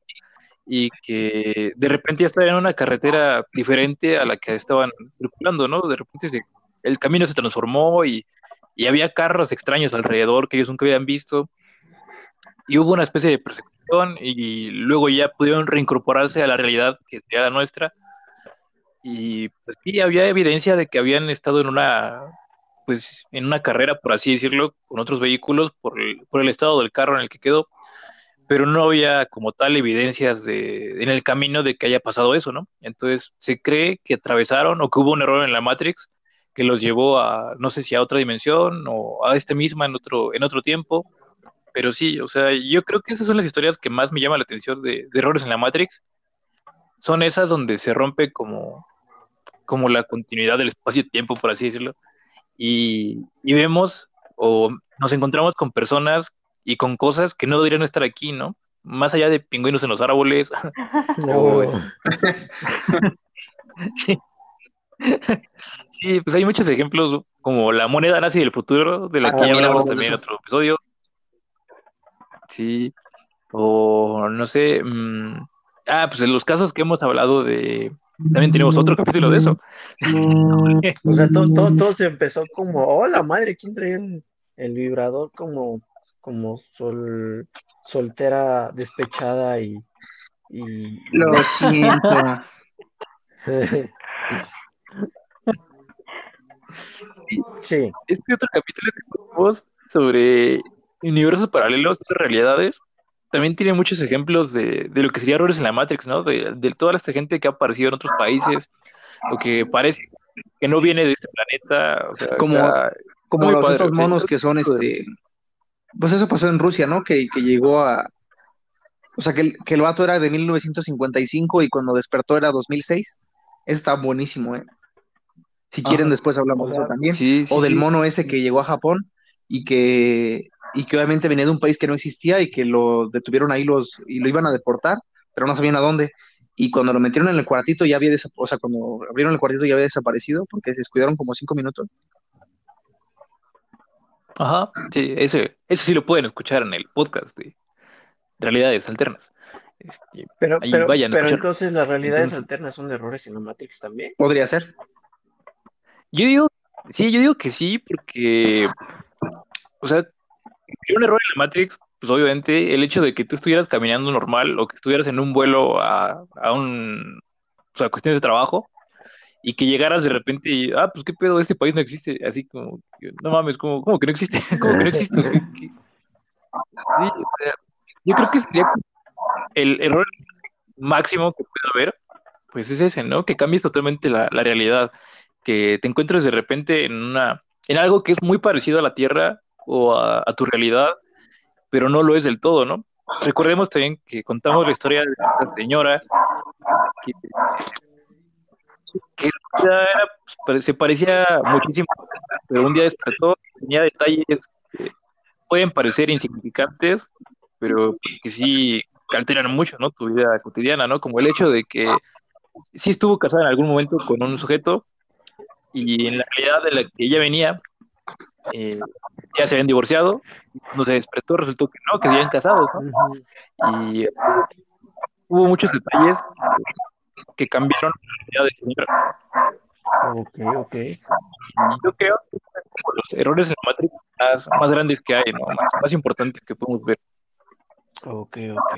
D: y que de repente ya estaban en una carretera diferente a la que estaban circulando, ¿no? De repente el camino se transformó y, y había carros extraños alrededor que ellos nunca habían visto y hubo una especie de persecución y luego ya pudieron reincorporarse a la realidad que era la nuestra y pues sí, había evidencia de que habían estado en una, pues, en una carrera, por así decirlo, con otros vehículos por el, por el estado del carro en el que quedó, pero no había como tal evidencias de, en el camino de que haya pasado eso, ¿no? Entonces se cree que atravesaron o que hubo un error en la Matrix que los llevó a, no sé si a otra dimensión o a este misma en otro, en otro tiempo, pero sí, o sea, yo creo que esas son las historias que más me llaman la atención de, de errores en la Matrix. Son esas donde se rompe como como la continuidad del espacio-tiempo, por así decirlo. Y, vemos o nos encontramos con personas y con cosas que no deberían estar aquí, ¿no? Más allá de pingüinos en los árboles. <laughs> <laughs> sí. sí, pues hay muchos ejemplos, como la moneda nazi del futuro, de la que ya hablamos también en otro episodio. Sí, o no sé, mm, ah, pues en los casos que hemos hablado de también tenemos otro capítulo de eso. <laughs>
C: o sea, todo, todo, se empezó como, hola madre, ¿quién traía el, vibrador como, como sol, soltera despechada y, y...
A: Lo <laughs> siento. <laughs>
D: sí. Este otro capítulo que tenemos sobre universos paralelos, realidades, también tiene muchos ejemplos de, de, lo que sería errores en la Matrix, ¿no? De, de, toda esta gente que ha aparecido en otros países, o que parece que no viene de este planeta. O sea,
A: como, como los otros monos que son este. Pues eso pasó en Rusia, ¿no? Que, que llegó a. O sea, que el, que el vato era de 1955 y cuando despertó era 2006. Está buenísimo, ¿eh? Si quieren, después hablamos de eso también. o del mono ese que llegó a Japón y que y que obviamente venía de un país que no existía y que lo detuvieron ahí los y lo iban a deportar, pero no sabían a dónde. Y cuando lo metieron en el cuartito ya había desaparecido, o sea, cuando abrieron el cuartito ya había desaparecido porque se descuidaron como cinco minutos.
D: Ajá, sí, ese, eso sí lo pueden escuchar en el podcast de Realidades Alternas.
C: Este, pero pero, pero entonces las realidades alternas son errores cinemáticos también.
A: Podría ser.
D: Yo digo, sí, yo digo que sí, porque, o sea, un error en la Matrix pues obviamente el hecho de que tú estuvieras caminando normal o que estuvieras en un vuelo a, a un, o sea, cuestiones de trabajo, y que llegaras de repente y, ah, pues qué pedo, este país no existe, así como, no mames, como, ¿cómo que no existe? <laughs> ¿Cómo que no existe? <laughs> Sí, yo creo que sería el error máximo que puede haber, pues es ese, ¿no? Que cambies totalmente la, realidad, que te encuentres de repente en una, en algo que es muy parecido a la Tierra o a, tu realidad, pero no lo es del todo, ¿no? Recordemos también que contamos la historia de esta señora que que pues, se parecía muchísimo, pero un día despertó, tenía detalles que pueden parecer insignificantes, pero que sí alteran mucho, ¿no? Tu vida cotidiana, ¿no? Como el hecho de que sí estuvo casada en algún momento con un sujeto y en la realidad de la que ella venía, eh, ya se habían divorciado, no se despertó, resultó que no, que habían casado, ¿no? Y hubo muchos detalles que cambiaron la de
C: Ok, ok.
D: Yo creo que los errores en la Matrix más, más grandes que hay, ¿no? más, importantes que podemos ver.
C: Ok, ok.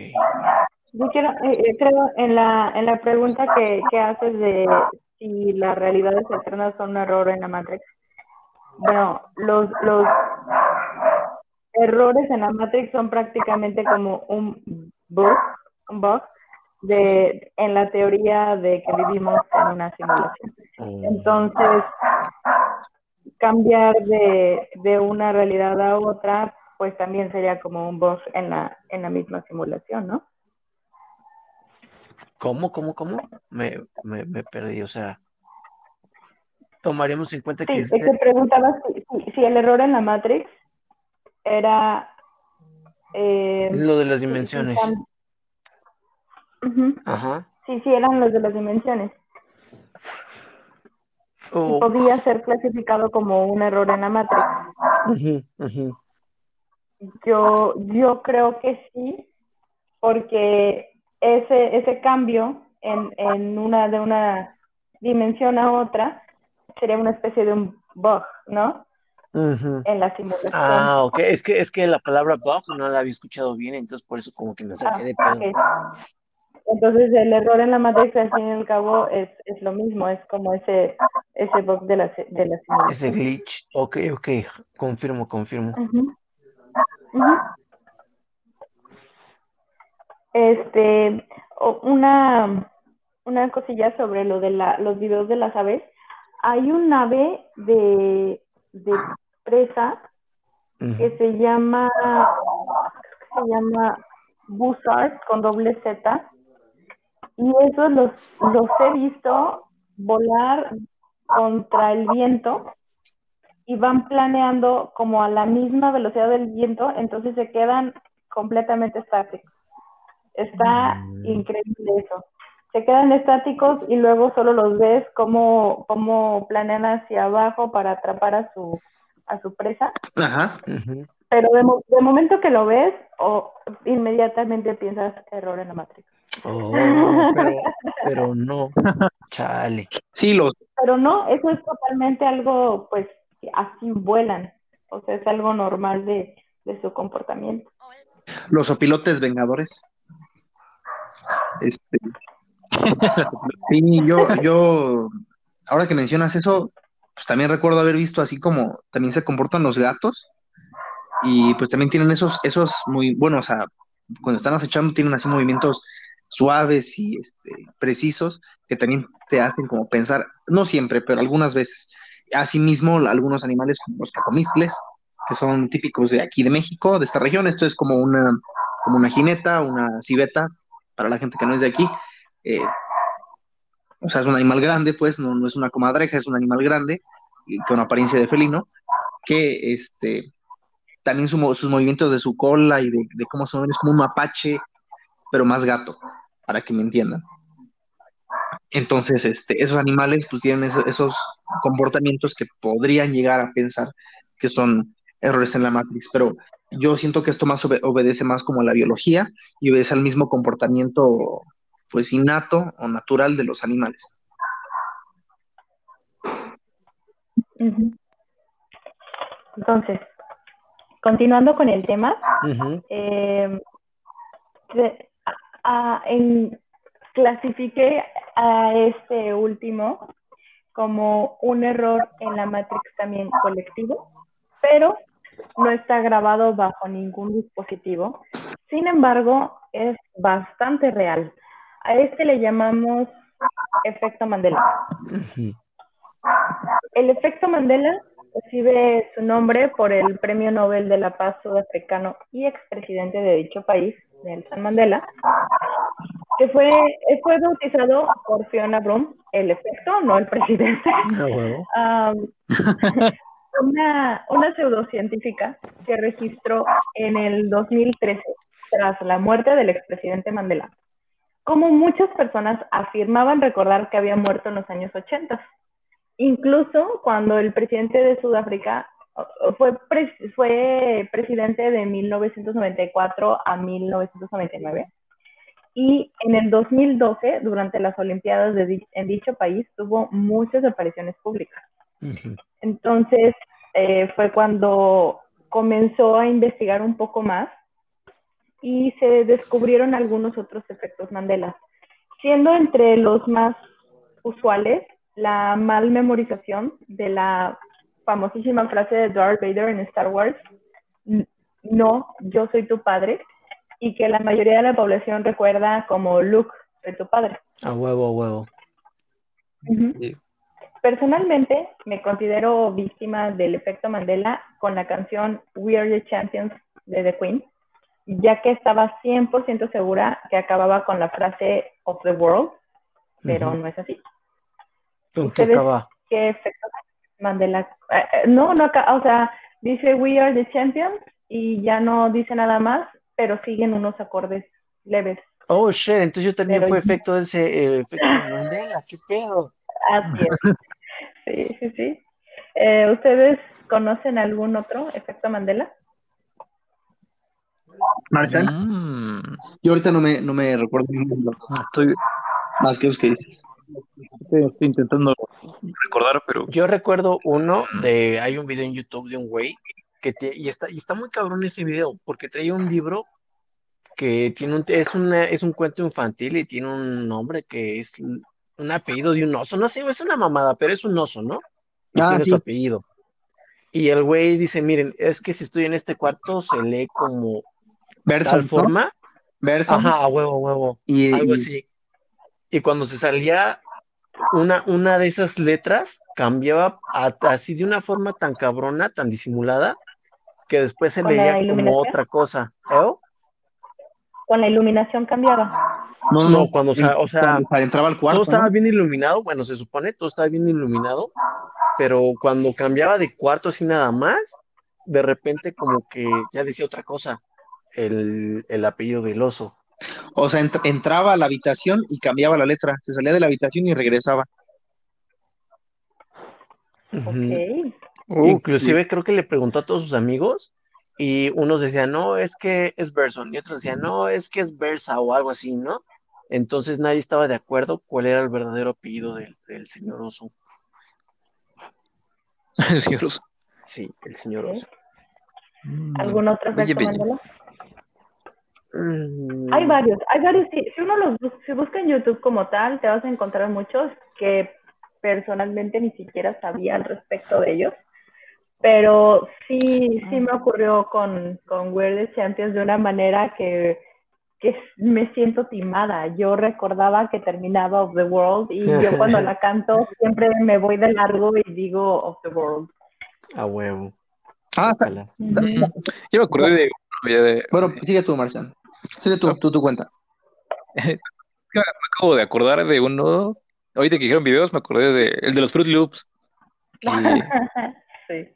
B: Yo quiero, eh, eh, creo en la, en la pregunta que, que haces de si las realidades alternas son un error en la Matrix. Bueno, los, los errores en la Matrix son prácticamente como un bug, un bug de, en la teoría de que vivimos en una simulación. Mm. Entonces, cambiar de, de una realidad a otra, pues también sería como un bug en la, en la misma simulación, ¿no?
C: ¿Cómo, cómo, cómo? Me, me, me perdí, o sea, tomaríamos en cuenta que...
B: Sí, preguntaba si, si, el error en la Matrix era...
C: Eh, Lo de las dimensiones.
B: Ajá. Sí, sí, eran los de las dimensiones. Oh. Podía ser clasificado como un error en la matriz. Yo, yo creo que sí, porque ese, ese cambio en, en una de una dimensión a otra sería una especie de un bug, ¿no? En la simulación.
C: Ah, ok. Es que, es que la palabra bug no la había escuchado bien, entonces por eso como que me saqué ah, de pedo.
B: Entonces el error en la matriz al fin y al cabo es, es lo mismo, es como ese, ese bug de la, de la simulación.
C: Ese glitch, ok, ok, confirmo, confirmo.
B: Este, una, una cosilla sobre lo de la, los videos de las aves. Hay un ave de, de presa que se llama, se llama Buzzard con doble Z y esos los, los he visto volar contra el viento y van planeando como a la misma velocidad del viento, entonces se quedan completamente estáticos. Está mm. increíble eso. Se quedan estáticos y luego solo los ves como, como planean hacia abajo para atrapar a su, a su presa. Ajá. Pero de, de, momento que lo ves, o inmediatamente piensas error en la matriz.
C: Oh, pero, <laughs> no, chale.
A: Sí, los.
B: Pero no, eso es totalmente algo, pues, así vuelan. O sea, es algo normal de, su comportamiento.
A: Los opilotes vengadores. Este. Sí, yo, yo, ahora que mencionas eso, pues también recuerdo haber visto así como también se comportan los gatos y pues también tienen esos, esos muy, bueno, o sea, cuando están acechando tienen así movimientos suaves y este, precisos que también te hacen como pensar, no siempre, pero algunas veces. Asimismo, algunos animales como los cacomistles, que son típicos de aquí de México, de esta región, esto es como una, como una jineta, una civeta, para la gente que no es de aquí. Eh, o sea, es un animal grande, pues, no, no es una comadreja, es un animal grande, con apariencia de felino, que este, también sus movimientos de su cola y de, cómo son, es como un mapache, pero más gato para que me entiendan. Entonces, este, esos animales pues tienen esos, comportamientos que podrían llegar a pensar que son errores en la matriz, pero yo siento que esto más obedece más como a la biología y obedece al mismo comportamiento pues innato o natural de los animales.
B: Entonces, continuando con el tema, eh, en, clasifiqué a este último como un error en la Matrix también colectivo, pero no está grabado bajo ningún dispositivo. Sin embargo, es bastante real. A este le llamamos efecto Mandela. El efecto Mandela recibe su nombre por el Premio Nobel de la Paz sudafricano y expresidente de dicho país, Nelson Mandela, que fue, fue bautizado por Fiona Brum, el efecto, no el presidente. Ah, <laughs> una, una pseudocientífica que registró en el 2013, tras la muerte del expresidente Mandela, como muchas personas afirmaban recordar que había muerto en los años 80. Incluso cuando el presidente de Sudáfrica fue, fue presidente de 1994 a 1999 y en el 2012, durante las Olimpiadas de, en dicho país, tuvo muchas apariciones públicas. Entonces, eh, fue cuando comenzó a investigar un poco más y se descubrieron algunos otros efectos Mandela, siendo entre los más usuales la mal memorización de la famosísima frase de Darth Vader en Star Wars, no, yo soy tu padre, y que la mayoría de la población recuerda como Luke, soy tu padre.
C: A huevo, a huevo.
B: Personalmente, me considero víctima del efecto Mandela con la canción We Are the Champions de The Queen, ya que estaba 100% segura que acababa con la frase of the world, pero no es así.
C: ¿Qué acaba?
B: ¿Qué efecto Mandela? Eh, eh, no, no, o sea, dice We Are the Champions y ya no dice nada más, pero siguen unos acordes leves.
C: Oh, shit, entonces yo también fue efecto de ese eh, efecto <laughs> Mandela, qué pedo.
B: Así es. Sí, sí, sí. Eh, ¿Ustedes conocen algún otro efecto Mandela?
A: Marcel. Mm. Yo ahorita no me, no me recuerdo Estoy más que
D: Estoy, estoy intentando recordar, pero.
C: Yo recuerdo uno de. Hay un video en YouTube de un güey que y está, y está muy cabrón ese video, porque trae un libro que tiene un, es, una, es un cuento infantil y tiene un nombre que es un apellido de un oso, no sé, es una mamada, pero es un oso, ¿no? Y ah, tiene su apellido. Y el güey dice, miren, es que si estoy en este cuarto se lee como
A: Verso, tal
C: forma.
A: Verso.
C: Ajá, huevo, huevo. Y, algo así. Y cuando se salía una, una de esas letras, cambiaba así de una forma tan cabrona, tan disimulada, que después se leía como otra cosa. ¿Eh?
B: Con la iluminación cambiaba.
C: No, no, cuando, o sea,
A: entraba al cuarto.
C: Todo estaba bien iluminado, bueno, se supone, todo estaba bien iluminado, pero cuando cambiaba de cuarto así nada más, de repente como que ya decía otra cosa, el, apellido del oso.
A: O sea, entraba a la habitación y cambiaba la letra, se salía de la habitación y regresaba.
C: Inclusive creo que le preguntó a todos sus amigos y unos decían, no, es que es Berson, y otros decían, no, es que es Versa o algo así, ¿no? Entonces nadie estaba de acuerdo cuál era el verdadero apellido del, señor Oso. <laughs>
D: el señor Oso.
C: Sí, el señor Oso.
B: Mm. ¿Algún otro efecto mm. Hay varios, hay varios, si uno los si busca en YouTube como tal, te vas a encontrar muchos que personalmente ni siquiera sabía al respecto de ellos. Pero sí, sí me ocurrió con, con Weird Champions de una manera que, que me siento timada. Yo recordaba que terminaba Of the World y yo <laughs> cuando la canto siempre me voy de largo y digo Of the World.
C: A huevo.
A: Ah,
D: yo me acordé de,
A: de... Bueno, sigue tú, Marcial. Sigue tú, tú tu cuenta. <laughs>
D: me acabo de acordar de uno ahorita que dijeron videos, me acordé de el de los Fruit Loops. <laughs> sí.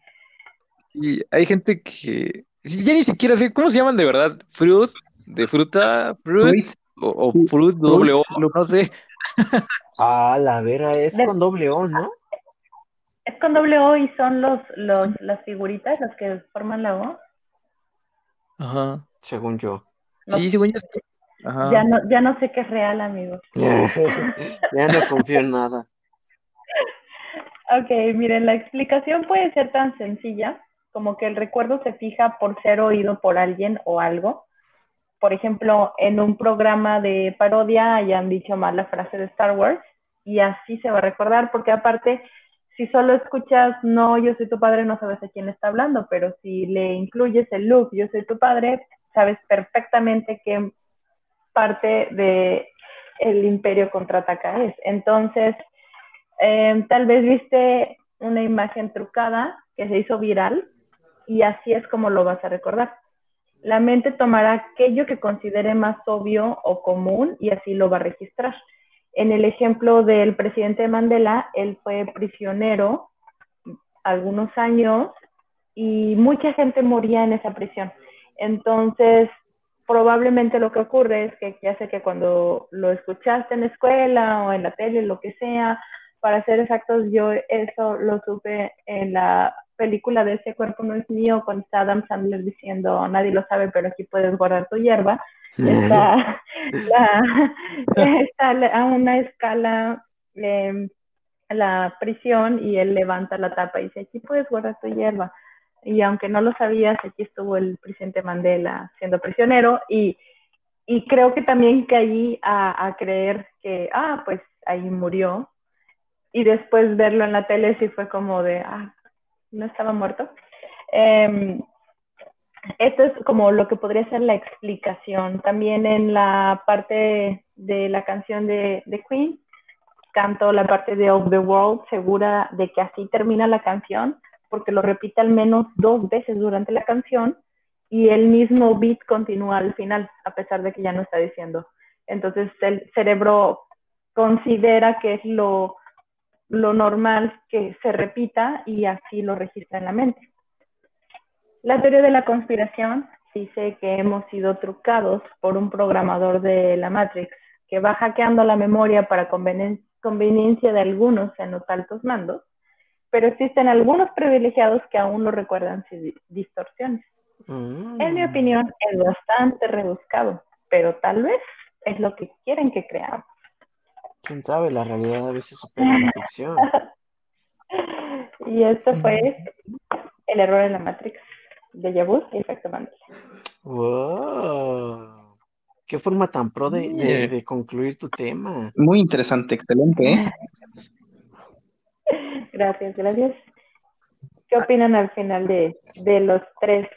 D: Y hay gente que ya ni siquiera sé cómo se llaman de verdad, fruit, de fruta, fruit, o, fruit doble O, no sé.
C: Ah, la vera es con doble O, ¿no?
B: Es con doble O y son los, los, las figuritas las que forman la O.
D: Ajá.
C: Según yo.
D: Sí, según yo.
B: Ya, no, ya no sé qué es real, amigo. <laughs>
C: ya no confío en nada.
B: Ok, miren, la explicación puede ser tan sencilla como que el recuerdo se fija por ser oído por alguien o algo. Por ejemplo, en un programa de parodia hayan dicho mal la frase de Star Wars y así se va a recordar, porque aparte, si solo escuchas, no, yo soy tu padre, no sabes a quién está hablando, pero si le incluyes el look, yo soy tu padre, sabes perfectamente qué parte de el imperio contraataca es. Entonces, eh, tal vez viste una imagen trucada que se hizo viral y así es como lo vas a recordar. La mente tomará aquello que considere más obvio o común y así lo va a registrar. En el ejemplo del presidente Mandela, él fue prisionero algunos años y mucha gente moría en esa prisión. Entonces, probablemente lo que ocurre es que ya sé que cuando lo escuchaste en la escuela o en la tele, lo que sea, para ser exactos, yo eso lo supe en la película de Ese cuerpo no es mío, con Adam Sandler diciendo, nadie lo sabe, pero aquí puedes guardar tu hierba. Está, <laughs> a una escala em, la prisión y él levanta la tapa y dice, aquí puedes guardar tu hierba. Y aunque no lo sabías, aquí estuvo el presidente Mandela siendo prisionero y, y creo que también caí a, a creer que, ah, pues ahí murió, y después verlo en la tele sí fue como de, ah, no estaba muerto. Em, esto es como lo que podría ser la explicación. También en la parte de la canción de, de Queen, canto la parte de Of the World, segura de que así termina la canción, porque lo repite al menos dos veces durante la canción y el mismo beat continúa al final, a pesar de que ya no está diciendo. Entonces el cerebro considera que es lo lo normal que se repita y así lo registra en la mente. La teoría de la conspiración dice que hemos sido trucados por un programador de la Matrix que va hackeando la memoria para conveniencia de algunos en los altos mandos, pero existen algunos privilegiados que aún lo recuerdan sin distorsiones. Mm. En mi opinión, es bastante rebuscado, pero tal vez es lo que quieren que creamos.
C: Quién sabe, la realidad a veces supera la ficción. <laughs>
B: y esto fue el error en la Matrix de Yabuz y efecto Mandela.
C: ¡Wow! Qué forma tan pro de, concluir tu tema.
A: Muy interesante, excelente. ¿eh? <laughs> <laughs>
B: Gracias, gracias. ¿Qué opinan al final de, los tres?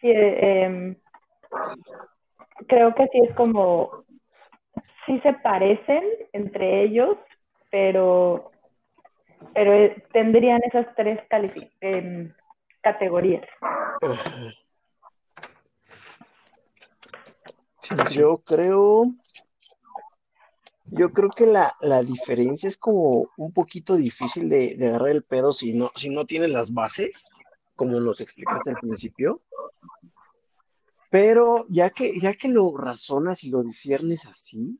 B: Em, creo que sí es como sí se parecen entre ellos, pero, pero eh, tendrían esas tres em, categorías.
C: yo creo, yo creo que la, diferencia es como un poquito difícil de, de, agarrar el pedo si no, si no tienes las bases, como nos explicaste al principio. Pero ya que, ya que lo razonas y lo disiernes así,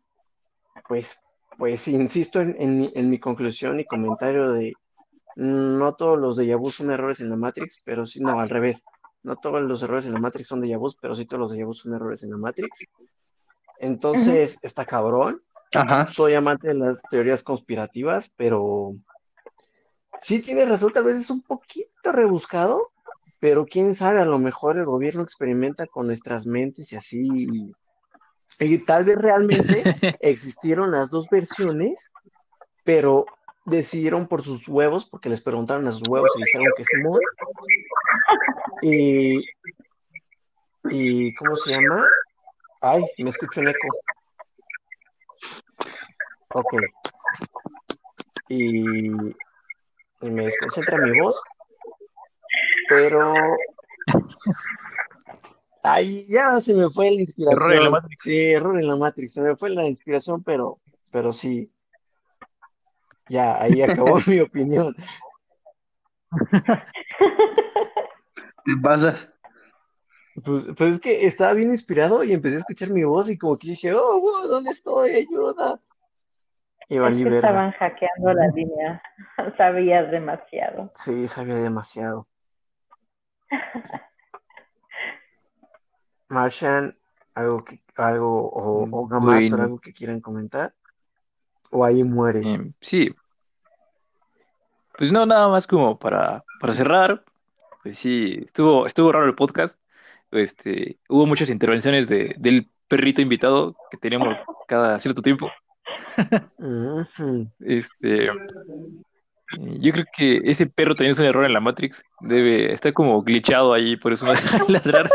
C: pues, pues insisto en, mi conclusión y comentario de no todos los de vu son errores en la Matrix, pero sí, no, al revés. No todos los errores en la Matrix son de vu, pero sí todos los de vu son errores en la Matrix. Entonces, está cabrón. Soy amante de las teorías conspirativas, pero sí tiene razón, tal vez es un poquito rebuscado, pero quién sabe, a lo mejor el gobierno experimenta con nuestras mentes y así y tal vez realmente <laughs> existieron las dos versiones, pero decidieron por sus huevos, porque les preguntaron a sus huevos y dijeron que Simón. Y, y ¿cómo se llama? Ay, me escucho un eco. Ok. Y, y me desconcentra mi voz, pero Ay, ya se me fue la inspiración. Error en la Matrix. Sí, error en la Matrix. Se me fue la inspiración, pero, pero sí. Ya, ahí <laughs> acabó mi opinión.
A: ¿Qué pasa?
C: Pues, pues, es que estaba bien inspirado y empecé a escuchar mi voz y como que dije, oh, ¿dónde estoy? Ayuda.
B: Y estaban hackeando la línea. <laughs> Sabías demasiado.
C: Sí, sabía demasiado. <laughs> Martian, algo que, algo, o, mm, o algo que quieran comentar, o ahí muere.
D: Em, sí. Pues no, nada más como para, para cerrar. pues sí, estuvo, estuvo raro el podcast. Este, hubo muchas intervenciones de, del perrito invitado que tenemos cada cierto tiempo. Este, yo creo que ese perro también es un error en la Matrix. Debe estar como glitchado ahí, por eso no deja <laughs> ladrar.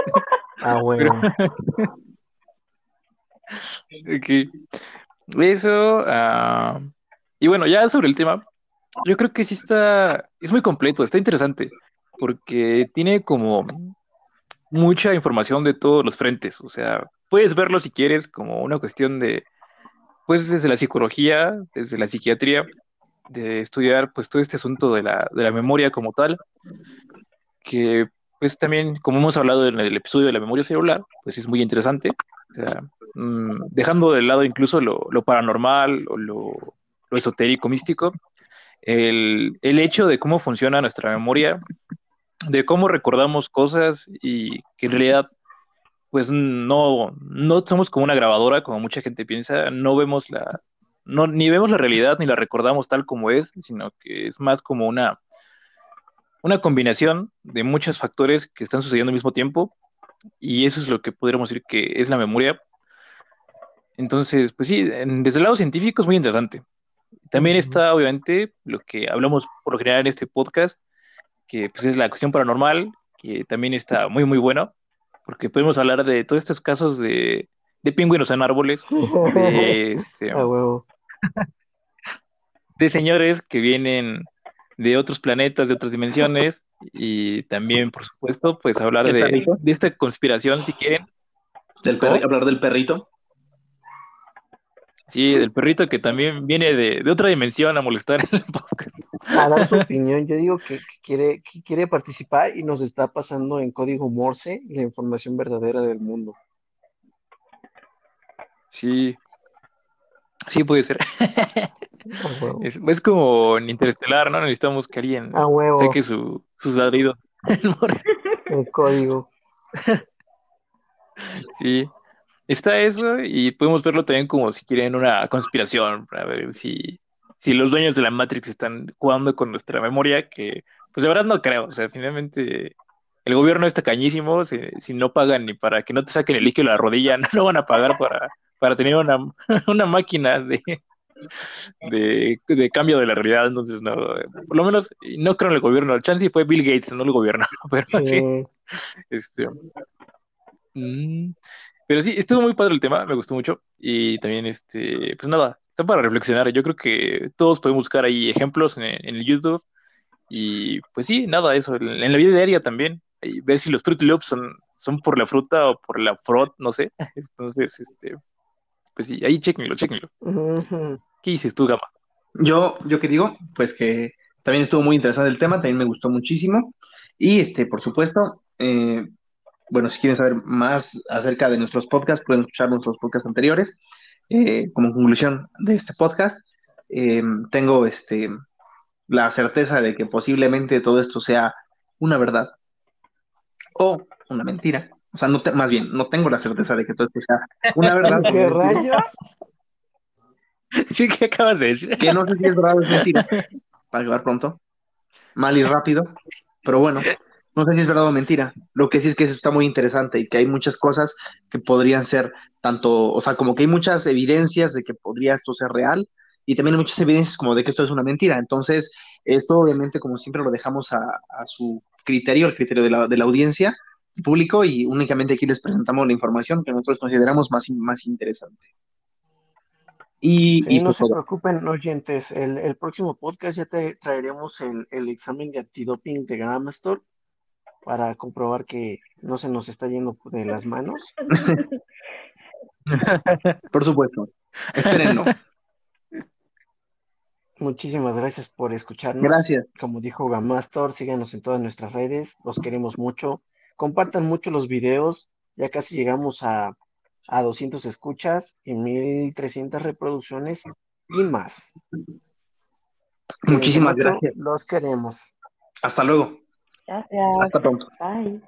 C: Ah, bueno.
D: Eso. Ah, y bueno, ya sobre el tema, yo creo que sí está. Es muy completo, está interesante. Porque tiene como mucha información de todos los frentes. O sea, puedes verlo si quieres como una cuestión de. Pues desde la psicología, desde la psiquiatría, de estudiar pues todo este asunto de la, de la memoria como tal, que pues también, como hemos hablado en el episodio de la memoria celular, pues es muy interesante. Mm, dejando de lado incluso lo, paranormal o lo, esotérico, místico, el, hecho de cómo funciona nuestra memoria, de cómo recordamos cosas y que en realidad pues no, no somos como una grabadora, como mucha gente piensa, no vemos la, no, ni vemos la realidad ni la recordamos tal como es, sino que es más como una, una combinación de muchos factores que están sucediendo al mismo tiempo y eso es lo que podríamos decir que es la memoria. Entonces, pues sí, desde el lado científico es muy interesante. También está, obviamente, lo que hablamos por lo general en este podcast, que pues es la cuestión paranormal, que también está muy, muy bueno, porque podemos hablar de todos estos casos de, de pingüinos en árboles, <laughs> de, este, de señores que vienen de otros planetas, de otras dimensiones, y también, por supuesto, pues hablar de, esta conspiración, si quieren.
A: Del hablar del perrito.
D: Sí, del perrito que también viene de, otra dimensión a molestar en el podcast.
C: A dar su opinión, yo digo que, quiere, que quiere participar y nos está pasando en código Morse la información verdadera del mundo.
D: Sí, Sí, puede ser. es, como en Interestelar, ¿no? Necesitamos que alguien saque su, sus ladridos.
C: El código.
D: sí. Está eso y podemos verlo también como si quieren una conspiración para ver si, si los dueños de la Matrix están jugando con nuestra memoria, que pues de verdad no creo. O sea, finalmente el gobierno está cañísimo, si, si no pagan ni para que no te saquen el líquido de la rodilla, <laughs> no lo van a pagar para para tener una, <laughs> una máquina de, de, cambio de la realidad. Entonces, no, por lo menos no creo en el gobierno. El chance fue Bill Gates, no el gobierno. <laughs> Pero sí. Este, mm, pero sí, estuvo muy padre el tema, me gustó mucho. Y también, este, pues nada, está para reflexionar. Yo creo que todos podemos buscar ahí ejemplos en, el YouTube. Y pues sí, nada, eso. En, la vida diaria también. Y ver si los Fruit Loops son, son por la fruta o por la frot, no sé. <laughs> Entonces, este, pues sí, ahí chéquenlo, chéquenlo. ¿Qué dices tú, Gama?
A: Yo, yo qué digo, pues que también estuvo muy interesante el tema, también me gustó muchísimo. Y este, por supuesto, eh, bueno, si quieren saber más acerca de nuestros podcasts, pueden escuchar nuestros podcasts anteriores. Eh, como conclusión de este podcast, eh, tengo este, la certeza de que posiblemente todo esto sea una verdad o una mentira. O sea, no más bien, no tengo la certeza de que todo esto sea una verdad. <laughs>
C: ¿Qué rayos?
D: Sí, ¿qué acabas de decir?
A: Que no sé si es verdad o es mentira. Para acabar pronto. Mal y rápido. Pero bueno, no sé si es verdad o mentira. Lo que sí es que eso está muy interesante y que hay muchas cosas que podrían ser tanto, o sea, como que hay muchas evidencias de que podría esto ser real y también hay muchas evidencias como de que esto es una mentira. Entonces, esto obviamente, como siempre, lo dejamos a, su criterio, al criterio de la, de la audiencia público y únicamente aquí les presentamos la información que nosotros consideramos más, más interesante.
C: Y, no pues se preocupen, oyentes, el, el, próximo podcast ya te traeremos el, el examen de antidoping de Gamastor para comprobar que no se nos está yendo de las manos. <laughs>
A: Por supuesto. Espérenlo.
C: Muchísimas gracias por escucharnos.
A: Gracias.
C: Como dijo Gamastor, síganos en todas nuestras redes, los queremos mucho compartan mucho los videos, ya casi llegamos a, a 200 escuchas y 1300 reproducciones y más.
A: Muchísimas gracias.
C: Los queremos.
A: Hasta luego.
B: Gracias.
A: Hasta pronto.
B: Bye.